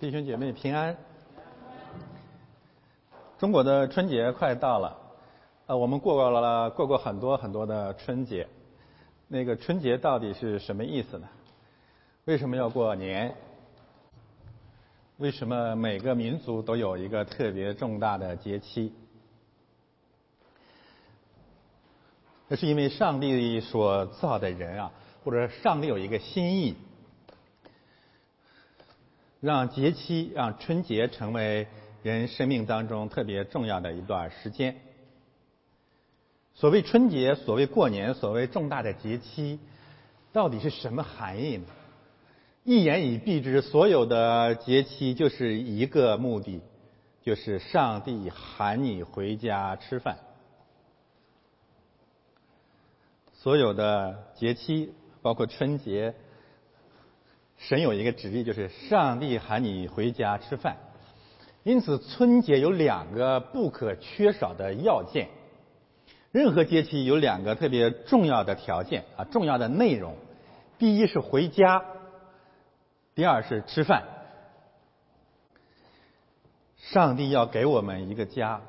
弟兄姐妹平安。中国的春节快到了，呃，我们过过了过过很多很多的春节。那个春节到底是什么意思呢？为什么要过年？为什么每个民族都有一个特别重大的节期？那是因为上帝所造的人啊，或者上帝有一个心意。让节期，让春节成为人生命当中特别重要的一段时间。所谓春节，所谓过年，所谓重大的节期，到底是什么含义呢？一言以蔽之，所有的节期就是一个目的，就是上帝喊你回家吃饭。所有的节期，包括春节。神有一个旨意，就是上帝喊你回家吃饭。因此，春节有两个不可缺少的要件。任何节期有两个特别重要的条件啊，重要的内容。第一是回家，第二是吃饭。上帝要给我们一个家，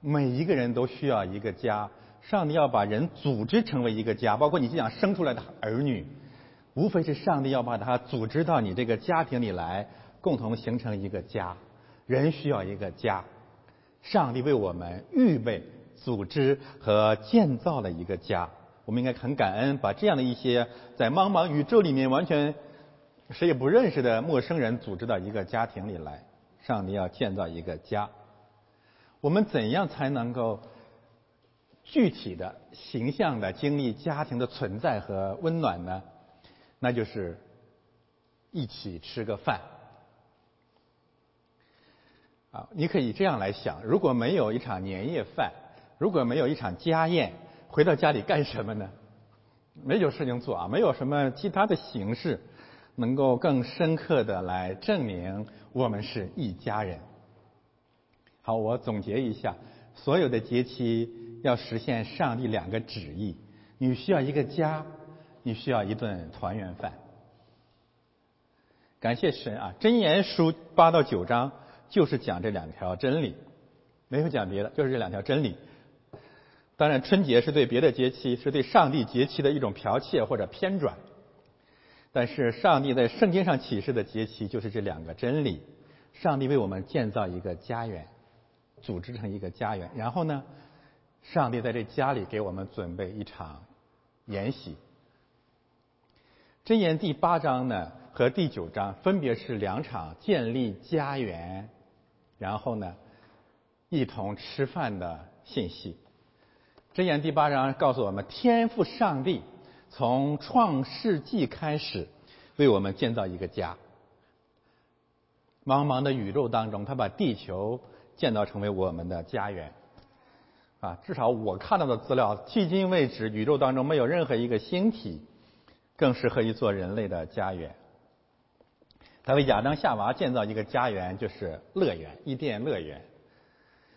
每一个人都需要一个家。上帝要把人组织成为一个家，包括你这样生出来的儿女。无非是上帝要把他组织到你这个家庭里来，共同形成一个家。人需要一个家，上帝为我们预备、组织和建造了一个家。我们应该很感恩，把这样的一些在茫茫宇宙里面完全谁也不认识的陌生人组织到一个家庭里来。上帝要建造一个家，我们怎样才能够具体的、形象的经历家庭的存在和温暖呢？那就是一起吃个饭啊！你可以这样来想：如果没有一场年夜饭，如果没有一场家宴，回到家里干什么呢？没有事情做啊！没有什么其他的形式能够更深刻的来证明我们是一家人。好，我总结一下：所有的节期要实现上帝两个旨意，你需要一个家。你需要一顿团圆饭。感谢神啊！箴言书八到九章就是讲这两条真理，没有讲别的，就是这两条真理。当然，春节是对别的节期，是对上帝节期的一种剽窃或者偏转。但是，上帝在圣经上启示的节期就是这两个真理。上帝为我们建造一个家园，组织成一个家园，然后呢，上帝在这家里给我们准备一场筵席。箴言第八章呢和第九章分别是两场建立家园，然后呢一同吃饭的信息。箴言第八章告诉我们，天赋上帝从创世纪开始为我们建造一个家。茫茫的宇宙当中，他把地球建造成为我们的家园。啊，至少我看到的资料，迄今为止，宇宙当中没有任何一个星体。更适合于做人类的家园。他为亚当夏娃建造一个家园，就是乐园，伊甸乐园。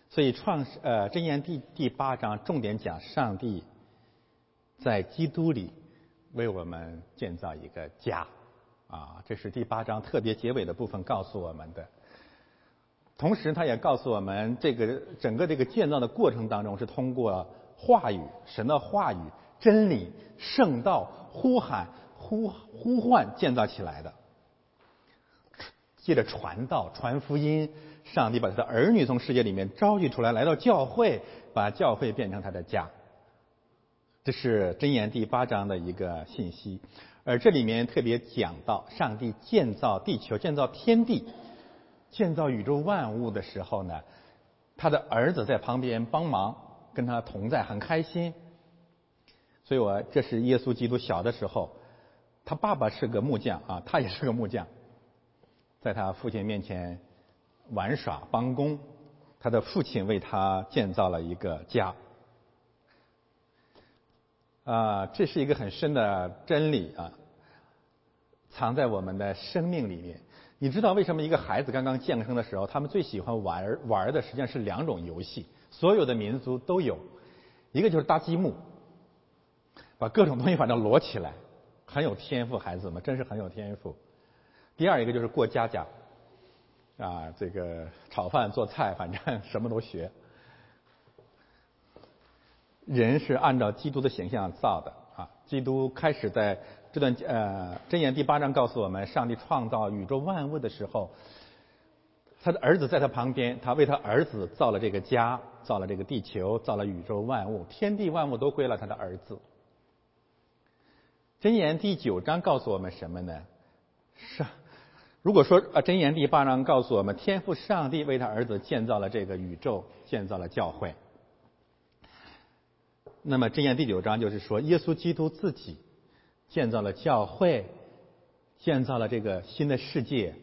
所以创呃箴言第第八章重点讲上帝在基督里为我们建造一个家啊，这是第八章特别结尾的部分告诉我们的。同时，他也告诉我们，这个整个这个建造的过程当中是通过话语、神的话语、真理、圣道。呼喊、呼呼唤建造起来的，借着传道、传福音，上帝把他的儿女从世界里面召集出来，来到教会，把教会变成他的家。这是箴言第八章的一个信息，而这里面特别讲到，上帝建造地球、建造天地、建造宇宙万物的时候呢，他的儿子在旁边帮忙，跟他同在，很开心。所以我这是耶稣基督小的时候，他爸爸是个木匠啊，他也是个木匠，在他父亲面前玩耍帮工，他的父亲为他建造了一个家。啊，这是一个很深的真理啊，藏在我们的生命里面。你知道为什么一个孩子刚刚降生的时候，他们最喜欢玩玩的实际上是两种游戏，所有的民族都有，一个就是搭积木。把各种东西反正摞起来，很有天赋，孩子们真是很有天赋。第二一个就是过家家，啊，这个炒饭做菜，反正什么都学。人是按照基督的形象造的啊，基督开始在这段呃箴言第八章告诉我们，上帝创造宇宙万物的时候，他的儿子在他旁边，他为他儿子造了这个家，造了这个地球，造了宇宙万物，天地万物都归了他的儿子。箴言第九章告诉我们什么呢？上如果说啊，箴言第八章告诉我们，天父上帝为他儿子建造了这个宇宙，建造了教会。那么箴言第九章就是说，耶稣基督自己建造了教会，建造了这个新的世界，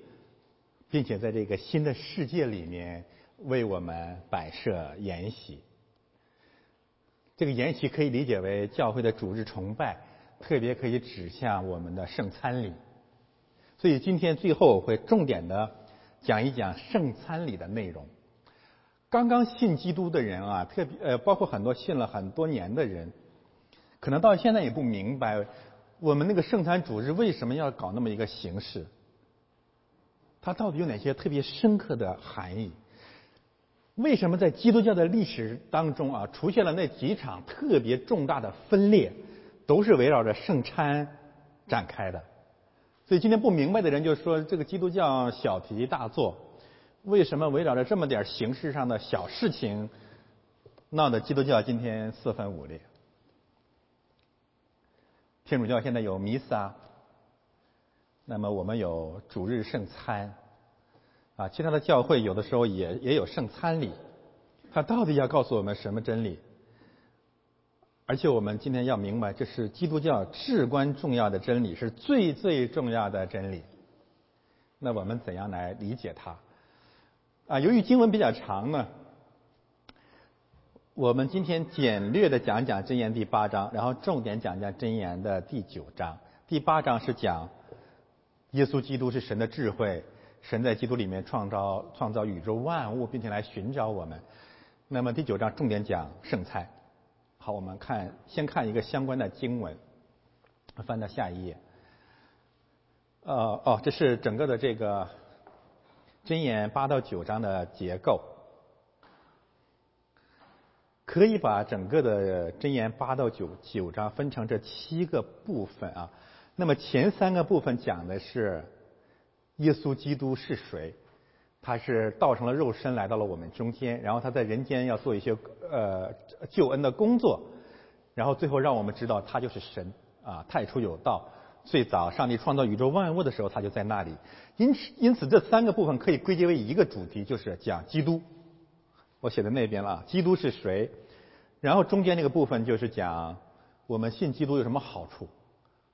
并且在这个新的世界里面为我们摆设筵席。这个筵席可以理解为教会的主日崇拜，特别可以指向我们的圣餐礼。所以今天最后我会重点的讲一讲圣餐礼的内容。刚刚信基督的人啊，特别呃，包括很多信了很多年的人，可能到现在也不明白，我们那个圣餐主日为什么要搞那么一个形式？它到底有哪些特别深刻的含义？为什么在基督教的历史当中啊，出现了那几场特别重大的分裂，都是围绕着圣餐展开的？所以今天不明白的人就说这个基督教小题大做，为什么围绕着这么点形式上的小事情，闹得基督教今天四分五裂？天主教现在有弥撒，那么我们有主日圣餐，啊，其他的教会有的时候也也有圣餐礼，它到底要告诉我们什么真理？而且我们今天要明白，这是基督教至关重要的真理，是最最重要的真理。那我们怎样来理解它？啊，由于经文比较长呢，我们今天简略的讲讲箴言第八章，然后重点讲讲箴言的第九章。第八章是讲耶稣基督是神的智慧，神在基督里面创造创造宇宙万物，并且来寻找我们。那么第九章重点讲圣餐。好，我们看，先看一个相关的经文，翻到下一页。呃，哦，这是整个的这个箴言八到九章的结构，可以把整个的箴言八到九九章分成这七个部分啊。那么前三个部分讲的是耶稣基督是谁。他是道成了肉身来到了我们中间，然后他在人间要做一些呃救恩的工作，然后最后让我们知道他就是神啊，太初有道，最早上帝创造宇宙万物的时候他就在那里。因此，因此这三个部分可以归结为一个主题，就是讲基督。我写在那边了，基督是谁？然后中间那个部分就是讲我们信基督有什么好处，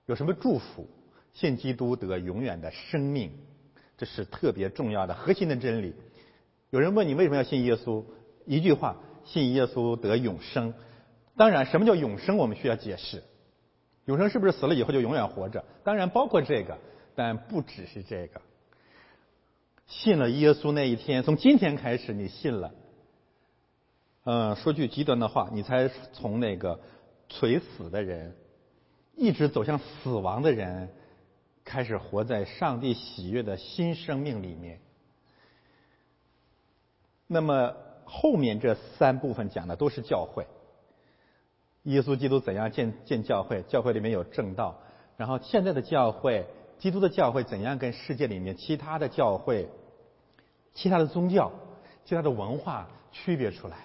有什么祝福？信基督得永远的生命。这是特别重要的核心的真理。有人问你为什么要信耶稣？一句话：信耶稣得永生。当然，什么叫永生？我们需要解释。永生是不是死了以后就永远活着？当然包括这个，但不只是这个。信了耶稣那一天，从今天开始你信了。嗯，说句极端的话，你才从那个垂死的人，一直走向死亡的人。开始活在上帝喜悦的新生命里面。那么后面这三部分讲的都是教会，耶稣基督怎样建建教会？教会里面有正道。然后现在的教会，基督的教会怎样跟世界里面其他的教会、其他的宗教、其他的文化区别出来？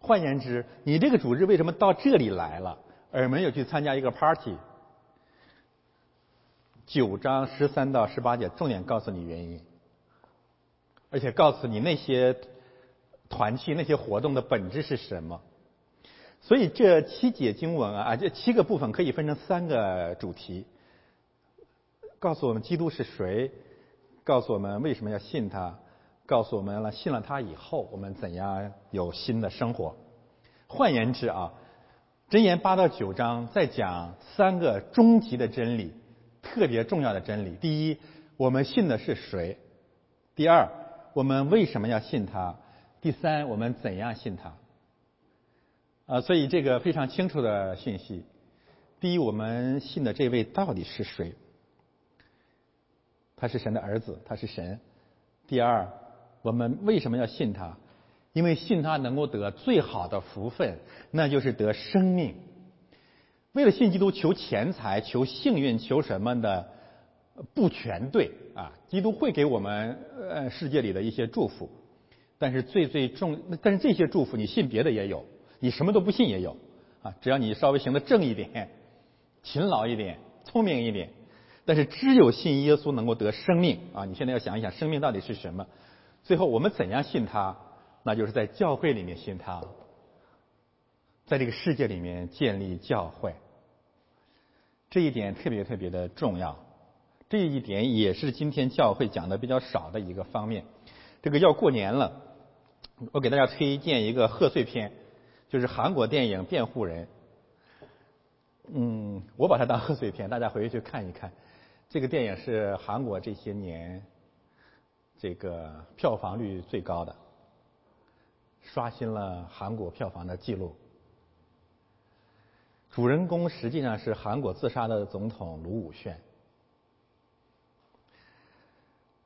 换言之，你这个主日为什么到这里来了，而没有去参加一个 party？九章十三到十八节，重点告诉你原因，而且告诉你那些团契、那些活动的本质是什么。所以这七节经文啊，这七个部分可以分成三个主题：告诉我们基督是谁，告诉我们为什么要信他，告诉我们了信了他以后我们怎样有新的生活。换言之啊，箴言八到九章在讲三个终极的真理。特别重要的真理：第一，我们信的是谁；第二，我们为什么要信他；第三，我们怎样信他。啊，所以这个非常清楚的信息：第一，我们信的这位到底是谁？他是神的儿子，他是神，第二，我们为什么要信他？因为信他能够得最好的福分，那就是得生命。为了信基督，求钱财、求幸运、求什么的，不全对啊！基督会给我们呃世界里的一些祝福，但是最最重，但是这些祝福你信别的也有，你什么都不信也有啊！只要你稍微行的正一点、勤劳一点、聪明一点，但是只有信耶稣能够得生命啊！你现在要想一想，生命到底是什么？最后我们怎样信他？那就是在教会里面信他，在这个世界里面建立教会，这一点特别特别的重要。这一点也是今天教会讲的比较少的一个方面。这个要过年了，我给大家推荐一个贺岁片，就是韩国电影《辩护人》。嗯，我把它当贺岁片，大家回去看一看。这个电影是韩国这些年这个票房率最高的。刷新了韩国票房的记录。主人公实际上是韩国自杀的总统卢武铉。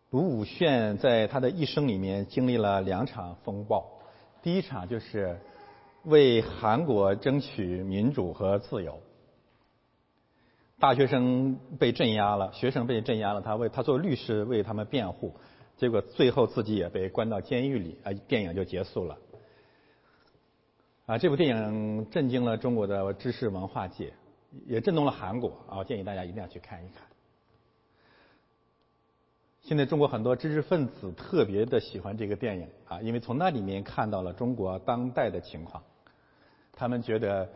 卢武铉在他的一生里面经历了两场风暴，第一场就是为韩国争取民主和自由。大学生被镇压了，学生被镇压了，他为他做律师为他们辩护，结果最后自己也被关到监狱里，啊，电影就结束了。啊，这部电影震惊了中国的知识文化界，也震动了韩国啊！我建议大家一定要去看一看。现在中国很多知识分子特别的喜欢这个电影啊，因为从那里面看到了中国当代的情况。他们觉得，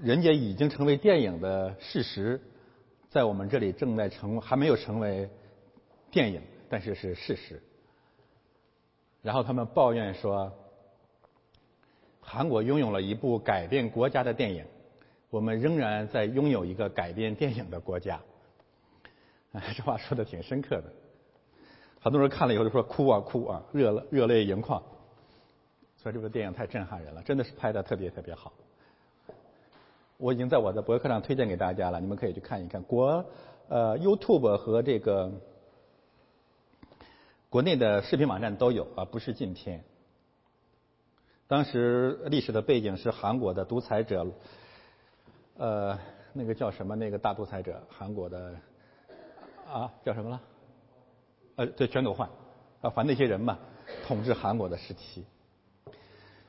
人家已经成为电影的事实，在我们这里正在成，还没有成为电影，但是是事实。然后他们抱怨说。韩国拥有了一部改变国家的电影，我们仍然在拥有一个改变电影的国家。哎，这话说的挺深刻的，很多人看了以后就说哭啊哭啊，热了热泪盈眶。所以这部电影太震撼人了，真的是拍的特别特别好。我已经在我的博客上推荐给大家了，你们可以去看一看。国呃 YouTube 和这个国内的视频网站都有啊，不是禁片。当时历史的背景是韩国的独裁者，呃，那个叫什么？那个大独裁者，韩国的啊，叫什么了？呃，对，全斗焕啊，反那些人嘛，统治韩国的时期。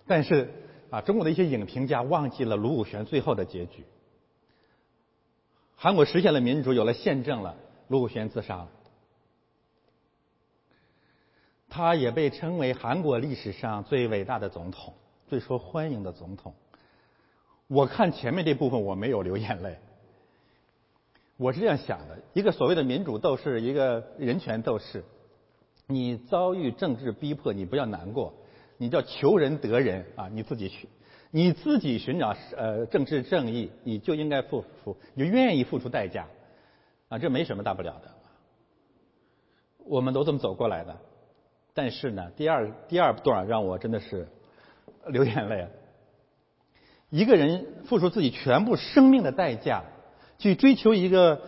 但是啊，中国的一些影评家忘记了卢武铉最后的结局。韩国实现了民主，有了宪政了，卢武铉自杀了。他也被称为韩国历史上最伟大的总统、最受欢迎的总统。我看前面这部分我没有流眼泪，我是这样想的：一个所谓的民主斗士，一个人权斗士，你遭遇政治逼迫，你不要难过，你叫求人得人啊，你自己去，你自己寻找呃政治正义，你就应该付出，你就愿意付出代价啊，这没什么大不了的，我们都这么走过来的。但是呢，第二第二段让我真的是流眼泪。一个人付出自己全部生命的代价，去追求一个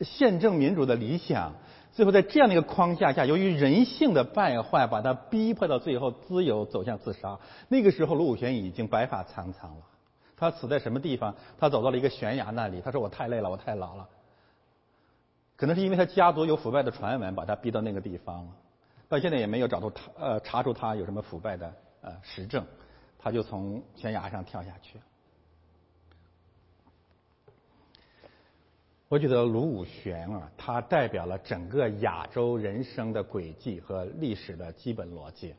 宪政民主的理想，最后在这样的一个框架下，由于人性的败坏，把他逼迫到最后自由走向自杀。那个时候，卢武铉已经白发苍苍了。他死在什么地方？他走到了一个悬崖那里。他说：“我太累了，我太老了。”可能是因为他家族有腐败的传闻，把他逼到那个地方了。到现在也没有找到他，呃，查出他有什么腐败的呃实证，他就从悬崖上跳下去。我觉得卢武铉啊，他代表了整个亚洲人生的轨迹和历史的基本逻辑。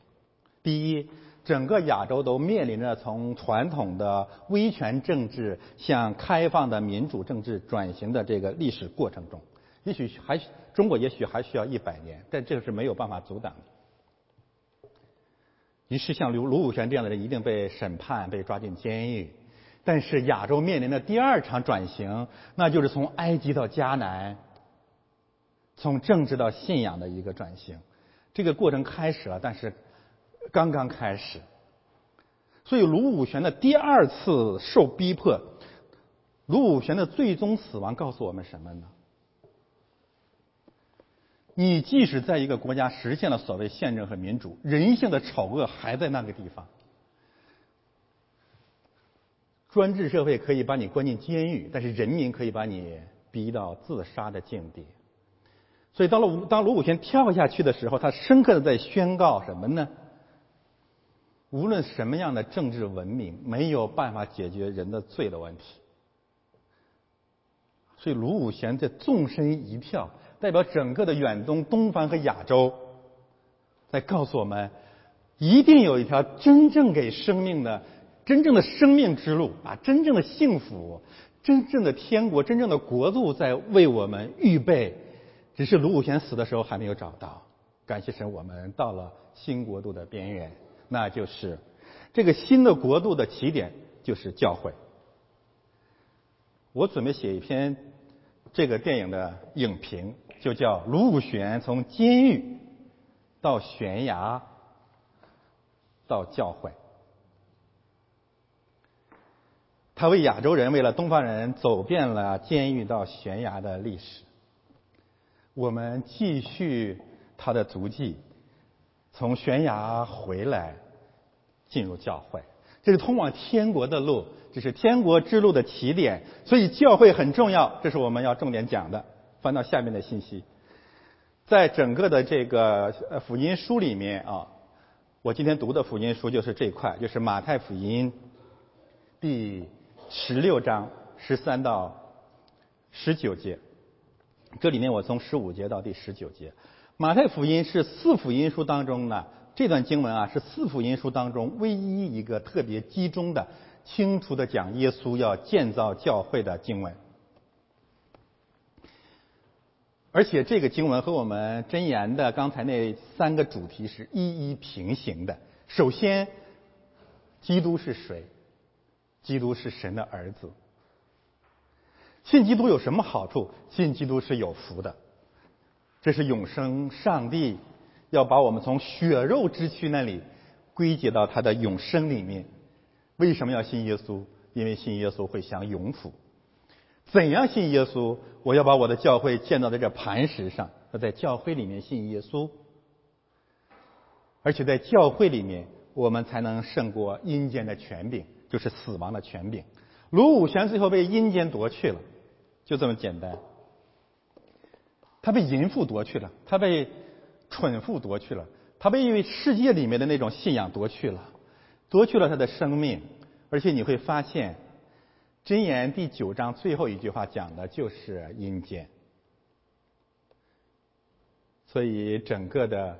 第一，整个亚洲都面临着从传统的威权政治向开放的民主政治转型的这个历史过程中。也许还中国也许还需要一百年，但这个是没有办法阻挡的。于是像卢卢武铉这样的人一定被审判、被抓进监狱。但是亚洲面临的第二场转型，那就是从埃及到迦南，从政治到信仰的一个转型。这个过程开始了，但是刚刚开始。所以卢武铉的第二次受逼迫，卢武铉的最终死亡告诉我们什么呢？你即使在一个国家实现了所谓宪政和民主，人性的丑恶还在那个地方。专制社会可以把你关进监狱，但是人民可以把你逼到自杀的境地。所以，到了当卢武铉跳下去的时候，他深刻的在宣告什么呢？无论什么样的政治文明，没有办法解决人的罪的问题。所以，卢武铉这纵身一跳，代表整个的远东、东方和亚洲，在告诉我们，一定有一条真正给生命的、真正的生命之路啊，真正的幸福、真正的天国、真正的国度在为我们预备。只是卢武铉死的时候还没有找到。感谢神，我们到了新国度的边缘，那就是这个新的国度的起点，就是教会。我准备写一篇这个电影的影评，就叫《卢武铨从监狱到悬崖到教会》。他为亚洲人，为了东方人，走遍了监狱到悬崖的历史。我们继续他的足迹，从悬崖回来，进入教会。这是通往天国的路，这是天国之路的起点。所以教会很重要，这是我们要重点讲的。翻到下面的信息，在整个的这个福音书里面啊，我今天读的福音书就是这一块，就是马太福音第十六章十三到十九节。这里面我从十五节到第十九节，马太福音是四福音书当中呢，这段经文啊是四福音书当中唯一一个特别集中的、清楚的讲耶稣要建造教会的经文。而且这个经文和我们箴言的刚才那三个主题是一一平行的。首先，基督是谁？基督是神的儿子。信基督有什么好处？信基督是有福的，这是永生。上帝要把我们从血肉之躯那里归结到他的永生里面。为什么要信耶稣？因为信耶稣会享永福。怎样信耶稣？我要把我的教会建造在这磐石上，要在教会里面信耶稣，而且在教会里面，我们才能胜过阴间的权柄，就是死亡的权柄。卢武铉最后被阴间夺去了。就这么简单，他被淫妇夺去了，他被蠢妇夺去了，他被因为世界里面的那种信仰夺去了，夺去了他的生命。而且你会发现，《箴言》第九章最后一句话讲的就是阴间。所以整个的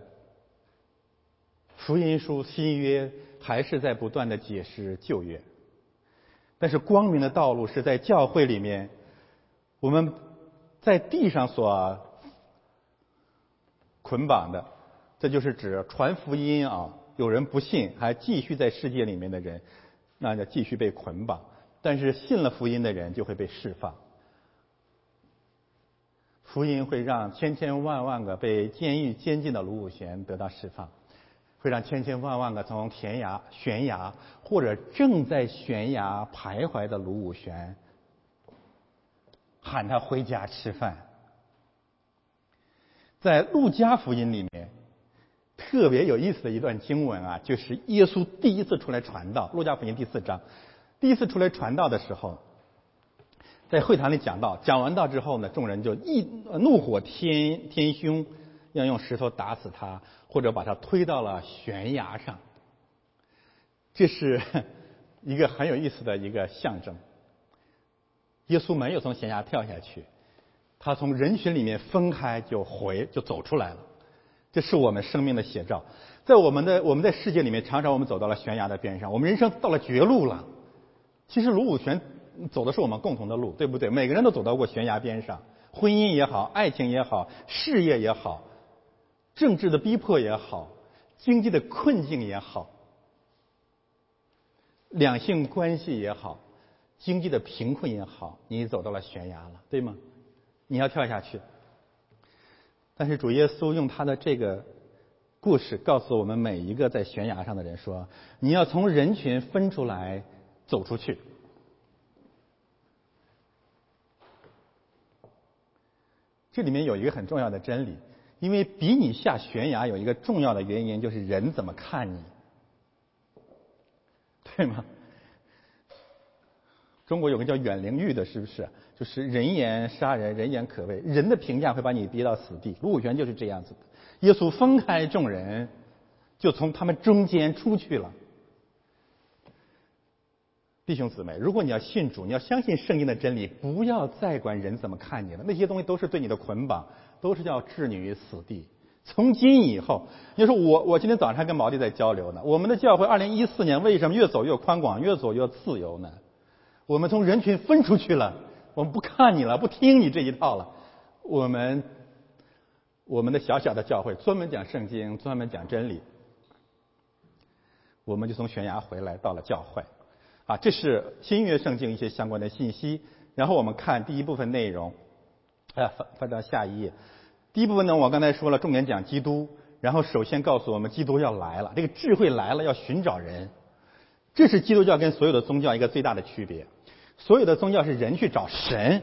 福音书新约还是在不断的解释旧约，但是光明的道路是在教会里面。我们在地上所捆绑的，这就是指传福音啊。有人不信，还继续在世界里面的人，那就继续被捆绑。但是信了福音的人就会被释放。福音会让千千万万个被监狱监禁的卢武铨得到释放，会让千千万万个从悬崖悬崖或者正在悬崖徘徊的卢武铨。喊他回家吃饭。在路加福音里面，特别有意思的一段经文啊，就是耶稣第一次出来传道。路加福音第四章，第一次出来传道的时候，在会堂里讲道，讲完道之后呢，众人就一怒火天天凶，要用石头打死他，或者把他推到了悬崖上。这是一个很有意思的一个象征。耶稣没有从悬崖跳下去，他从人群里面分开就回就走出来了。这是我们生命的写照。在我们的我们在世界里面，常常我们走到了悬崖的边上，我们人生到了绝路了。其实卢武铉走的是我们共同的路，对不对？每个人都走到过悬崖边上，婚姻也好，爱情也好，事业也好，政治的逼迫也好，经济的困境也好，两性关系也好。经济的贫困也好，你走到了悬崖了，对吗？你要跳下去。但是主耶稣用他的这个故事告诉我们每一个在悬崖上的人说：你要从人群分出来走出去。这里面有一个很重要的真理：因为比你下悬崖有一个重要的原因，就是人怎么看你，对吗？中国有个叫阮玲玉的，是不是？就是人言杀人，人言可畏，人的评价会把你逼到死地。卢武铨就是这样子的。耶稣分开众人，就从他们中间出去了。弟兄姊妹，如果你要信主，你要相信圣经的真理，不要再管人怎么看你了，那些东西都是对你的捆绑，都是要置你于死地。从今以后，你说我我今天早上还跟毛弟在交流呢，我们的教会二零一四年为什么越走越宽广，越走越自由呢？我们从人群分出去了，我们不看你了，不听你这一套了。我们我们的小小的教会专门讲圣经，专门讲真理。我们就从悬崖回来，到了教会。啊，这是新约圣经一些相关的信息。然后我们看第一部分内容，啊，翻翻到下一页。第一部分呢，我刚才说了，重点讲基督。然后首先告诉我们，基督要来了，这个智慧来了，要寻找人。这是基督教跟所有的宗教一个最大的区别。所有的宗教是人去找神，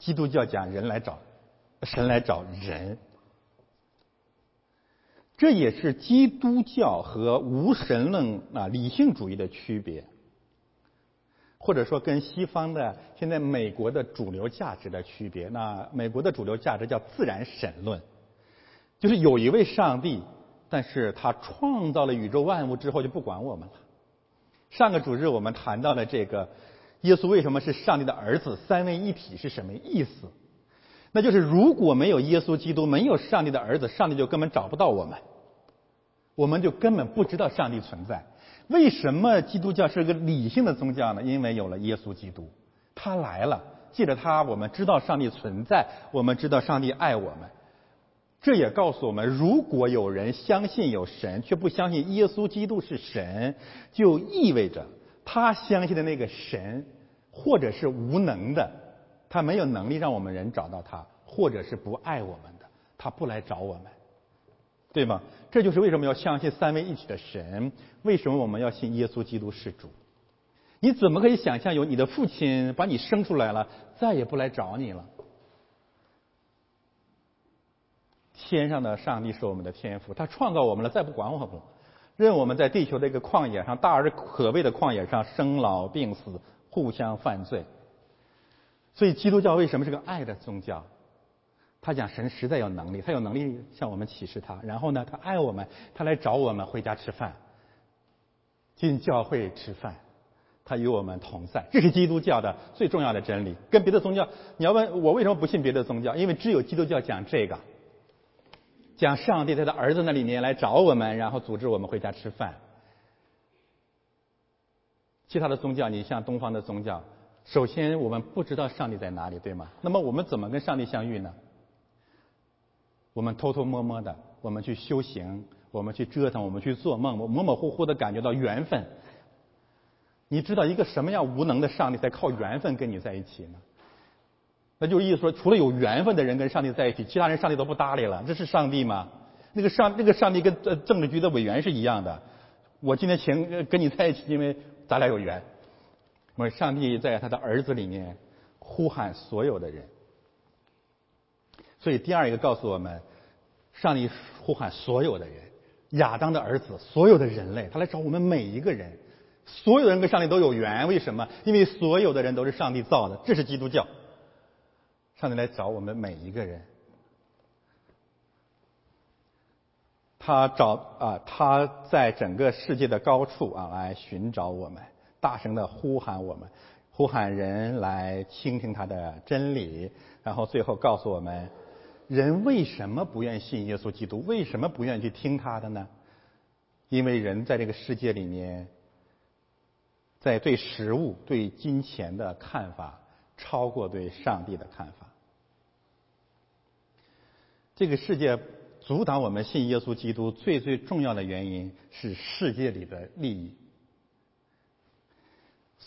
基督教讲人来找神来找人，这也是基督教和无神论啊理性主义的区别，或者说跟西方的现在美国的主流价值的区别。那美国的主流价值叫自然神论，就是有一位上帝，但是他创造了宇宙万物之后就不管我们了。上个主日我们谈到了这个，耶稣为什么是上帝的儿子？三位一体是什么意思？那就是如果没有耶稣基督，没有上帝的儿子，上帝就根本找不到我们，我们就根本不知道上帝存在。为什么基督教是个理性的宗教呢？因为有了耶稣基督，他来了，借着他，我们知道上帝存在，我们知道上帝爱我们。这也告诉我们，如果有人相信有神，却不相信耶稣基督是神，就意味着他相信的那个神，或者是无能的，他没有能力让我们人找到他，或者是不爱我们的，他不来找我们，对吗？这就是为什么要相信三位一体的神，为什么我们要信耶稣基督是主？你怎么可以想象有你的父亲把你生出来了，再也不来找你了？天上的上帝是我们的天赋，他创造我们了，再不管我们了，任我们在地球这个旷野上大而可畏的旷野上生老病死，互相犯罪。所以基督教为什么是个爱的宗教？他讲神实在有能力，他有能力向我们启示他，然后呢，他爱我们，他来找我们回家吃饭，进教会吃饭，他与我们同在，这是基督教的最重要的真理。跟别的宗教，你要问我为什么不信别的宗教？因为只有基督教讲这个。讲上帝在他儿子那里面来找我们，然后组织我们回家吃饭。其他的宗教，你像东方的宗教，首先我们不知道上帝在哪里，对吗？那么我们怎么跟上帝相遇呢？我们偷偷摸摸的，我们去修行，我们去折腾，我们去做梦，我模模糊糊的感觉到缘分。你知道一个什么样无能的上帝在靠缘分跟你在一起呢？那就意思说，除了有缘分的人跟上帝在一起，其他人上帝都不搭理了。这是上帝吗？那个上那个上帝跟政治局的委员是一样的。我今天请跟你在一起，因为咱俩有缘。我们上帝在他的儿子里面呼喊所有的人。所以第二一个告诉我们，上帝呼喊所有的人，亚当的儿子，所有的人类，他来找我们每一个人。所有人跟上帝都有缘，为什么？因为所有的人都是上帝造的，这是基督教。上帝来找我们每一个人，他找啊，他在整个世界的高处啊来寻找我们，大声的呼喊我们，呼喊人来倾听他的真理，然后最后告诉我们，人为什么不愿信耶稣基督？为什么不愿去听他的呢？因为人在这个世界里面，在对食物、对金钱的看法。超过对上帝的看法。这个世界阻挡我们信耶稣基督最最重要的原因是世界里的利益。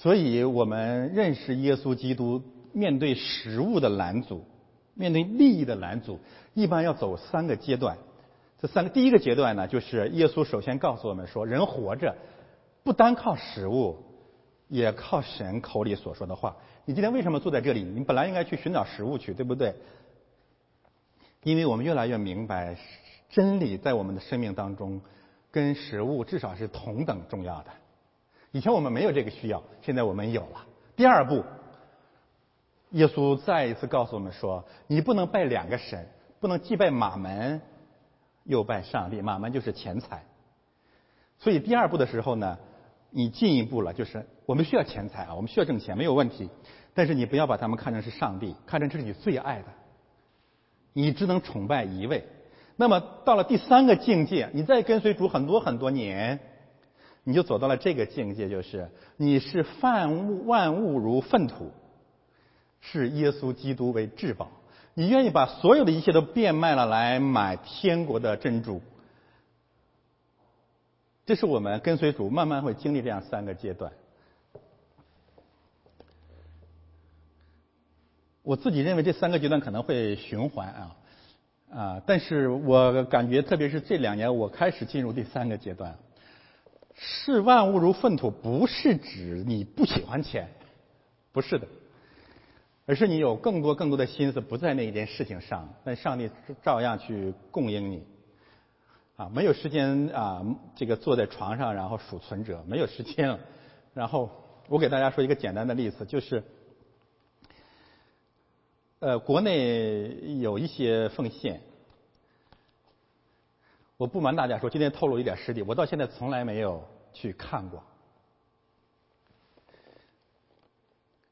所以我们认识耶稣基督，面对食物的拦阻，面对利益的拦阻，一般要走三个阶段。这三个第一个阶段呢，就是耶稣首先告诉我们说，人活着不单靠食物，也靠神口里所说的话。你今天为什么坐在这里？你本来应该去寻找食物去，对不对？因为我们越来越明白真理在我们的生命当中跟食物至少是同等重要的。以前我们没有这个需要，现在我们有了。第二步，耶稣再一次告诉我们说：你不能拜两个神，不能既拜马门又拜上帝。马门就是钱财。所以第二步的时候呢，你进一步了，就是我们需要钱财啊，我们需要挣钱，没有问题。但是你不要把他们看成是上帝，看成是你最爱的。你只能崇拜一位。那么到了第三个境界，你再跟随主很多很多年。你就走到了这个境界，就是你是万物万物如粪土，视耶稣基督为至宝。你愿意把所有的一切都变卖了来买天国的珍珠。这是我们跟随主慢慢会经历这样三个阶段。我自己认为这三个阶段可能会循环啊啊，但是我感觉特别是这两年，我开始进入第三个阶段。视万物如粪土，不是指你不喜欢钱，不是的，而是你有更多更多的心思不在那一件事情上，但上帝照样去供应你，啊，没有时间啊，这个坐在床上然后数存折，没有时间了。然后我给大家说一个简单的例子，就是，呃，国内有一些奉献。我不瞒大家说，今天透露一点实底，我到现在从来没有去看过。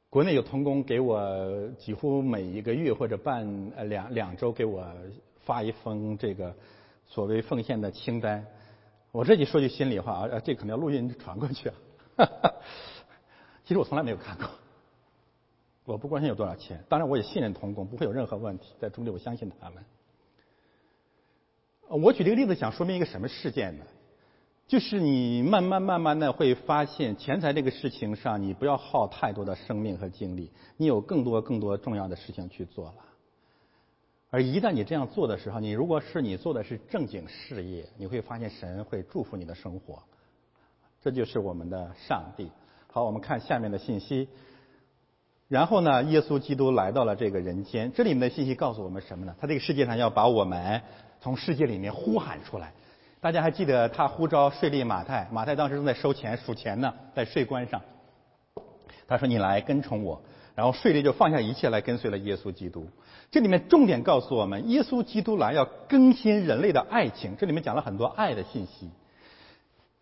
国内有童工给我几乎每一个月或者半呃两两周给我发一封这个所谓奉献的清单。我这里说句心里话啊，这可能要录音传过去啊。其实我从来没有看过，我不关心有多少钱，当然我也信任童工，不会有任何问题，在中间我相信他们。我举这个例子想说明一个什么事件呢？就是你慢慢慢慢的会发现，钱财这个事情上，你不要耗太多的生命和精力，你有更多更多重要的事情去做了。而一旦你这样做的时候，你如果是你做的是正经事业，你会发现神会祝福你的生活。这就是我们的上帝。好，我们看下面的信息。然后呢，耶稣基督来到了这个人间。这里面的信息告诉我们什么呢？他这个世界上要把我们。从世界里面呼喊出来，大家还记得他呼召税吏马太，马太当时正在收钱数钱呢，在税关上。他说：“你来跟从我。”然后税吏就放下一切来跟随了耶稣基督。这里面重点告诉我们，耶稣基督来要更新人类的爱情。这里面讲了很多爱的信息。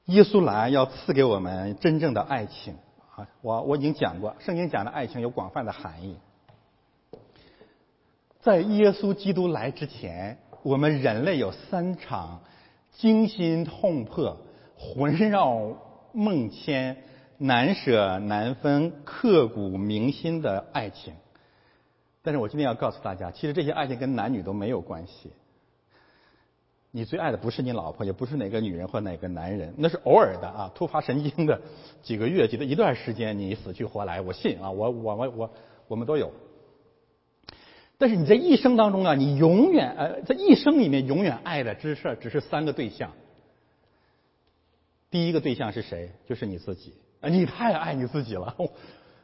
耶稣来要赐给我们真正的爱情啊！我我已经讲过，圣经讲的爱情有广泛的含义。在耶稣基督来之前。我们人类有三场惊心痛魄、魂绕梦牵、难舍难分、刻骨铭心的爱情。但是我今天要告诉大家，其实这些爱情跟男女都没有关系。你最爱的不是你老婆，也不是哪个女人或哪个男人，那是偶尔的啊，突发神经的几个月、几的一段时间，你死去活来，我信啊，我我我我我们都有。但是你在一生当中啊，你永远呃，在一生里面永远爱的只是只是三个对象。第一个对象是谁？就是你自己。啊，你太爱你自己了，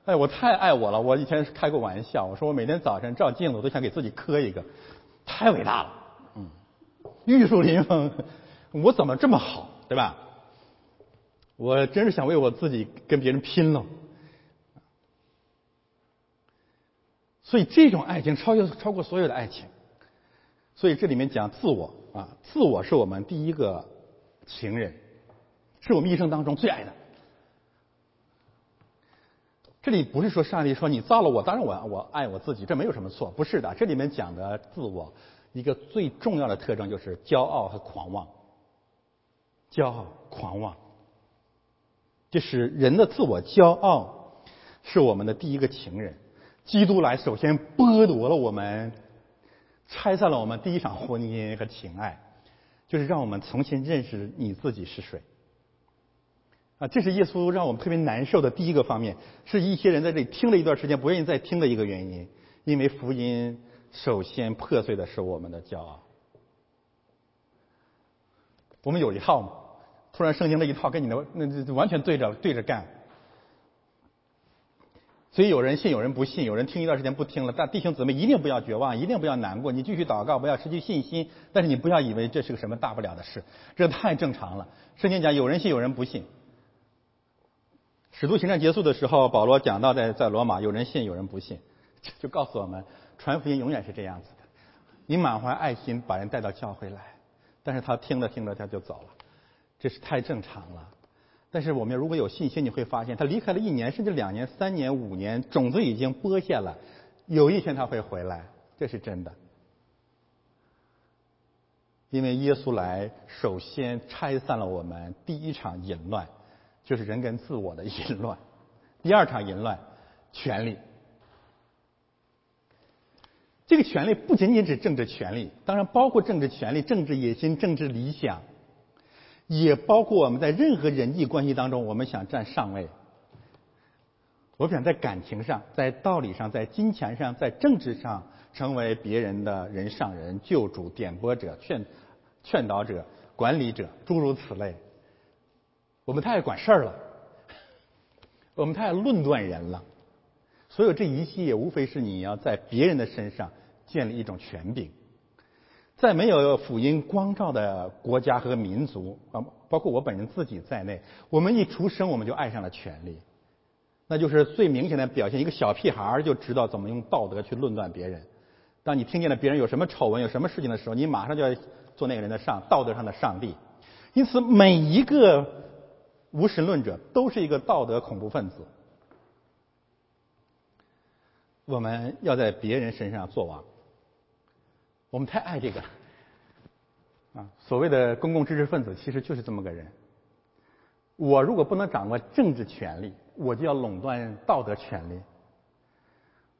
哎，我太爱我了。我以前开过玩笑，我说我每天早晨照镜子，我都想给自己磕一个，太伟大了。嗯，玉树临风，我怎么这么好，对吧？我真是想为我自己跟别人拼了。所以这种爱情超越超过所有的爱情，所以这里面讲自我啊，自我是我们第一个情人，是我们一生当中最爱的。这里不是说上帝说你造了我，当然我我爱我自己，这没有什么错，不是的。这里面讲的自我一个最重要的特征就是骄傲和狂妄，骄傲狂妄，就是人的自我骄傲是我们的第一个情人。基督来，首先剥夺了我们，拆散了我们第一场婚姻和情爱，就是让我们重新认识你自己是谁。啊，这是耶稣让我们特别难受的第一个方面，是一些人在这里听了一段时间不愿意再听的一个原因，因为福音首先破碎的是我们的骄傲。我们有一套嘛，突然圣经那一套跟你的那完全对着对着干。所以有人信，有人不信，有人听一段时间不听了。但弟兄姊妹一定不要绝望，一定不要难过，你继续祷告，不要失去信心。但是你不要以为这是个什么大不了的事，这太正常了。圣经讲有人信，有人不信。使徒行传结束的时候，保罗讲到在在罗马，有人信，有人不信，就告诉我们，传福音永远是这样子的。你满怀爱心把人带到教会来，但是他听着听着他就走了，这是太正常了。但是我们如果有信心，你会发现他离开了一年，甚至两年、三年、五年，种子已经播下了，有一天他会回来，这是真的。因为耶稣来，首先拆散了我们第一场淫乱，就是人跟自我的淫乱；第二场淫乱，权力。这个权利不仅仅指政治权利，当然包括政治权利、政治野心、政治理想。也包括我们在任何人际关系当中，我们想占上位，我想在感情上、在道理上、在金钱上、在政治上成为别人的人上人、救主、点拨者、劝劝导者、管理者，诸如此类。我们太爱管事儿了，我们太爱论断人了。所有这一系列，无非是你要在别人的身上建立一种权柄。在没有福音光照的国家和民族啊，包括我本人自己在内，我们一出生我们就爱上了权力，那就是最明显的表现。一个小屁孩就知道怎么用道德去论断别人。当你听见了别人有什么丑闻、有什么事情的时候，你马上就要做那个人的上道德上的上帝。因此，每一个无神论者都是一个道德恐怖分子。我们要在别人身上做王。我们太爱这个了啊！所谓的公共知识分子，其实就是这么个人。我如果不能掌握政治权利，我就要垄断道德权利。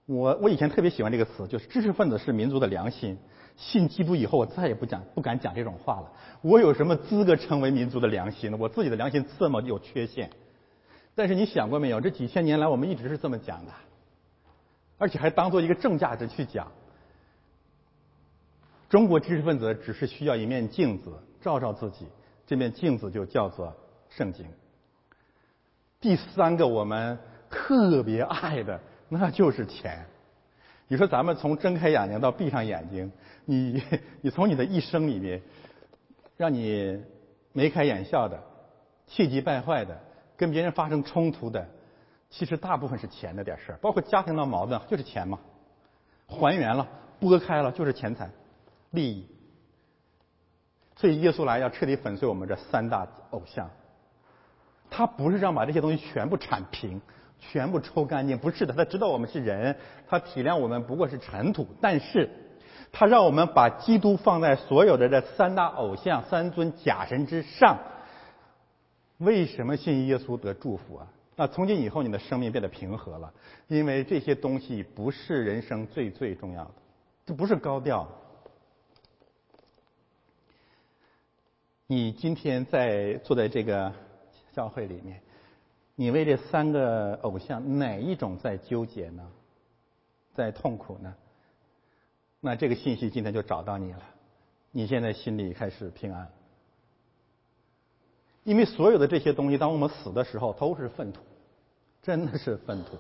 我我以前特别喜欢这个词，就是知识分子是民族的良心。信基督以后，我再也不讲不敢讲这种话了。我有什么资格成为民族的良心呢？我自己的良心这么有缺陷。但是你想过没有？这几千年来，我们一直是这么讲的，而且还当做一个正价值去讲。中国知识分子只是需要一面镜子照照自己，这面镜子就叫做圣经。第三个我们特别爱的那就是钱。你说咱们从睁开眼睛到闭上眼睛，你 你从你的一生里面，让你眉开眼笑的、气急败坏的、跟别人发生冲突的，其实大部分是钱的点事儿，包括家庭的矛盾就是钱嘛。还原了、拨开了就是钱财。利益，所以耶稣来要彻底粉碎我们这三大偶像。他不是让把这些东西全部铲平、全部抽干净，不是的。他知道我们是人，他体谅我们不过是尘土，但是他让我们把基督放在所有的这三大偶像、三尊假神之上。为什么信耶稣得祝福啊？那从今以后你的生命变得平和了，因为这些东西不是人生最最重要的，这不是高调。你今天在坐在这个教会里面，你为这三个偶像哪一种在纠结呢？在痛苦呢？那这个信息今天就找到你了，你现在心里开始平安，因为所有的这些东西，当我们死的时候都是粪土，真的是粪土。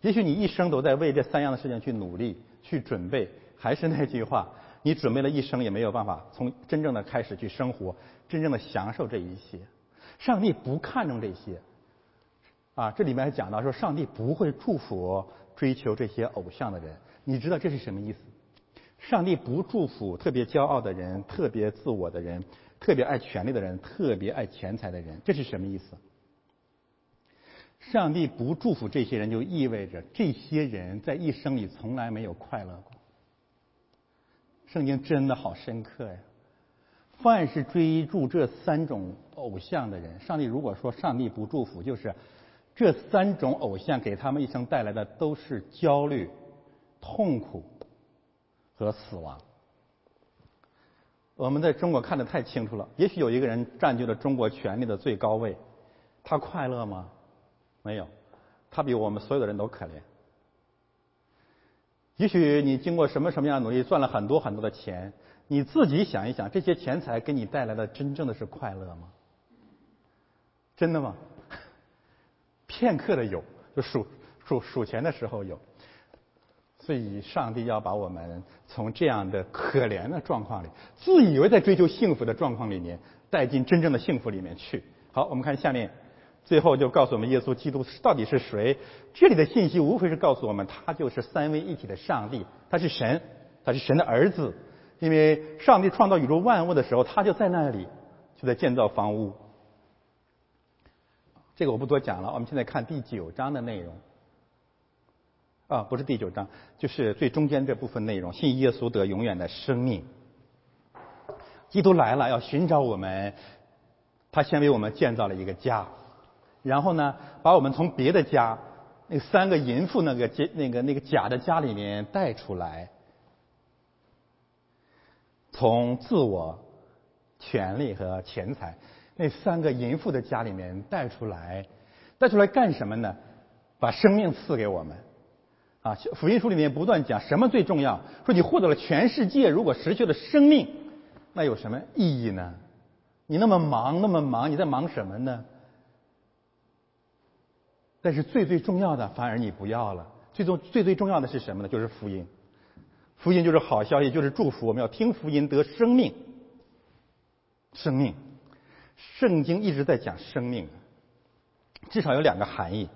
也许你一生都在为这三样的事情去努力、去准备，还是那句话。你准备了一生也没有办法从真正的开始去生活，真正的享受这一些。上帝不看重这些，啊，这里面还讲到说，上帝不会祝福追求这些偶像的人。你知道这是什么意思？上帝不祝福特别骄傲的人、特别自我的人、特别爱权力的人、特别爱钱财的人。这是什么意思？上帝不祝福这些人，就意味着这些人在一生里从来没有快乐过。圣经真的好深刻呀！凡是追逐这三种偶像的人，上帝如果说上帝不祝福，就是这三种偶像给他们一生带来的都是焦虑、痛苦和死亡。我们在中国看的太清楚了。也许有一个人占据了中国权力的最高位，他快乐吗？没有，他比我们所有的人都可怜。也许你经过什么什么样的努力赚了很多很多的钱，你自己想一想，这些钱财给你带来的真正的是快乐吗？真的吗？片刻的有，就数数数钱的时候有。所以，上帝要把我们从这样的可怜的状况里，自以为在追求幸福的状况里面，带进真正的幸福里面去。好，我们看下面，最后就告诉我们耶稣基督到底是谁。这里的信息无非是告诉我们，他就是三位一体的上帝，他是神，他是神的儿子。因为上帝创造宇宙万物的时候，他就在那里，就在建造房屋。这个我不多讲了，我们现在看第九章的内容。啊，不是第九章，就是最中间这部分内容。信耶稣得永远的生命。基督来了，要寻找我们。他先为我们建造了一个家，然后呢，把我们从别的家，那三个淫妇那个家那个那个假的家里面带出来，从自我、权利和钱财那三个淫妇的家里面带出来，带出来干什么呢？把生命赐给我们。啊，福音书里面不断讲什么最重要？说你获得了全世界，如果失去了生命，那有什么意义呢？你那么忙，那么忙，你在忙什么呢？但是最最重要的，反而你不要了。最终最最重要的是什么呢？就是福音。福音就是好消息，就是祝福。我们要听福音得生命。生命，圣经一直在讲生命，至少有两个含义。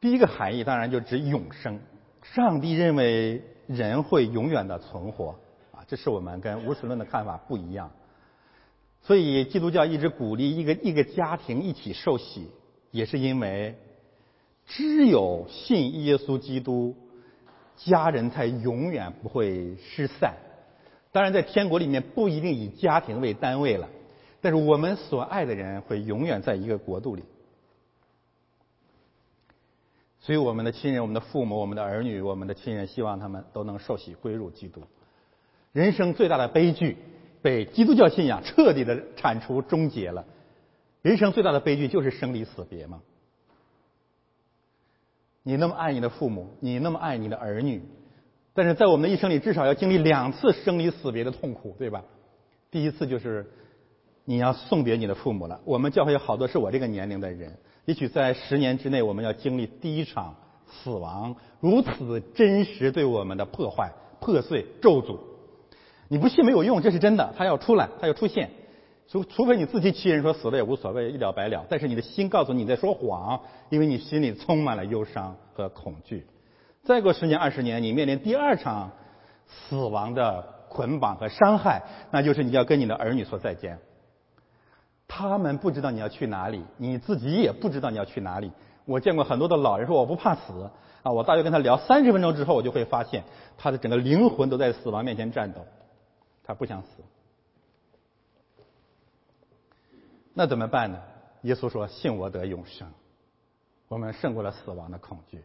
第一个含义当然就指永生，上帝认为人会永远的存活，啊，这是我们跟无神论的看法不一样。所以基督教一直鼓励一个一个家庭一起受洗，也是因为只有信耶稣基督，家人才永远不会失散。当然，在天国里面不一定以家庭为单位了，但是我们所爱的人会永远在一个国度里。所以，我们的亲人、我们的父母、我们的儿女、我们的亲人，希望他们都能受洗归入基督。人生最大的悲剧被基督教信仰彻底的铲除、终结了。人生最大的悲剧就是生离死别嘛。你那么爱你的父母，你那么爱你的儿女，但是在我们的一生里，至少要经历两次生离死别的痛苦，对吧？第一次就是你要送别你的父母了。我们教会有好多是我这个年龄的人。也许在十年之内，我们要经历第一场死亡，如此真实对我们的破坏、破碎、咒诅。你不信没有用，这是真的，它要出来，它要出现。除除非你自欺欺人，说死了也无所谓，一了百了。但是你的心告诉你在说谎，因为你心里充满了忧伤和恐惧。再过十年、二十年，你面临第二场死亡的捆绑和伤害，那就是你要跟你的儿女说再见。他们不知道你要去哪里，你自己也不知道你要去哪里。我见过很多的老人说我不怕死啊，我大约跟他聊三十分钟之后，我就会发现他的整个灵魂都在死亡面前颤抖，他不想死。那怎么办呢？耶稣说：“信我得永生。”我们胜过了死亡的恐惧。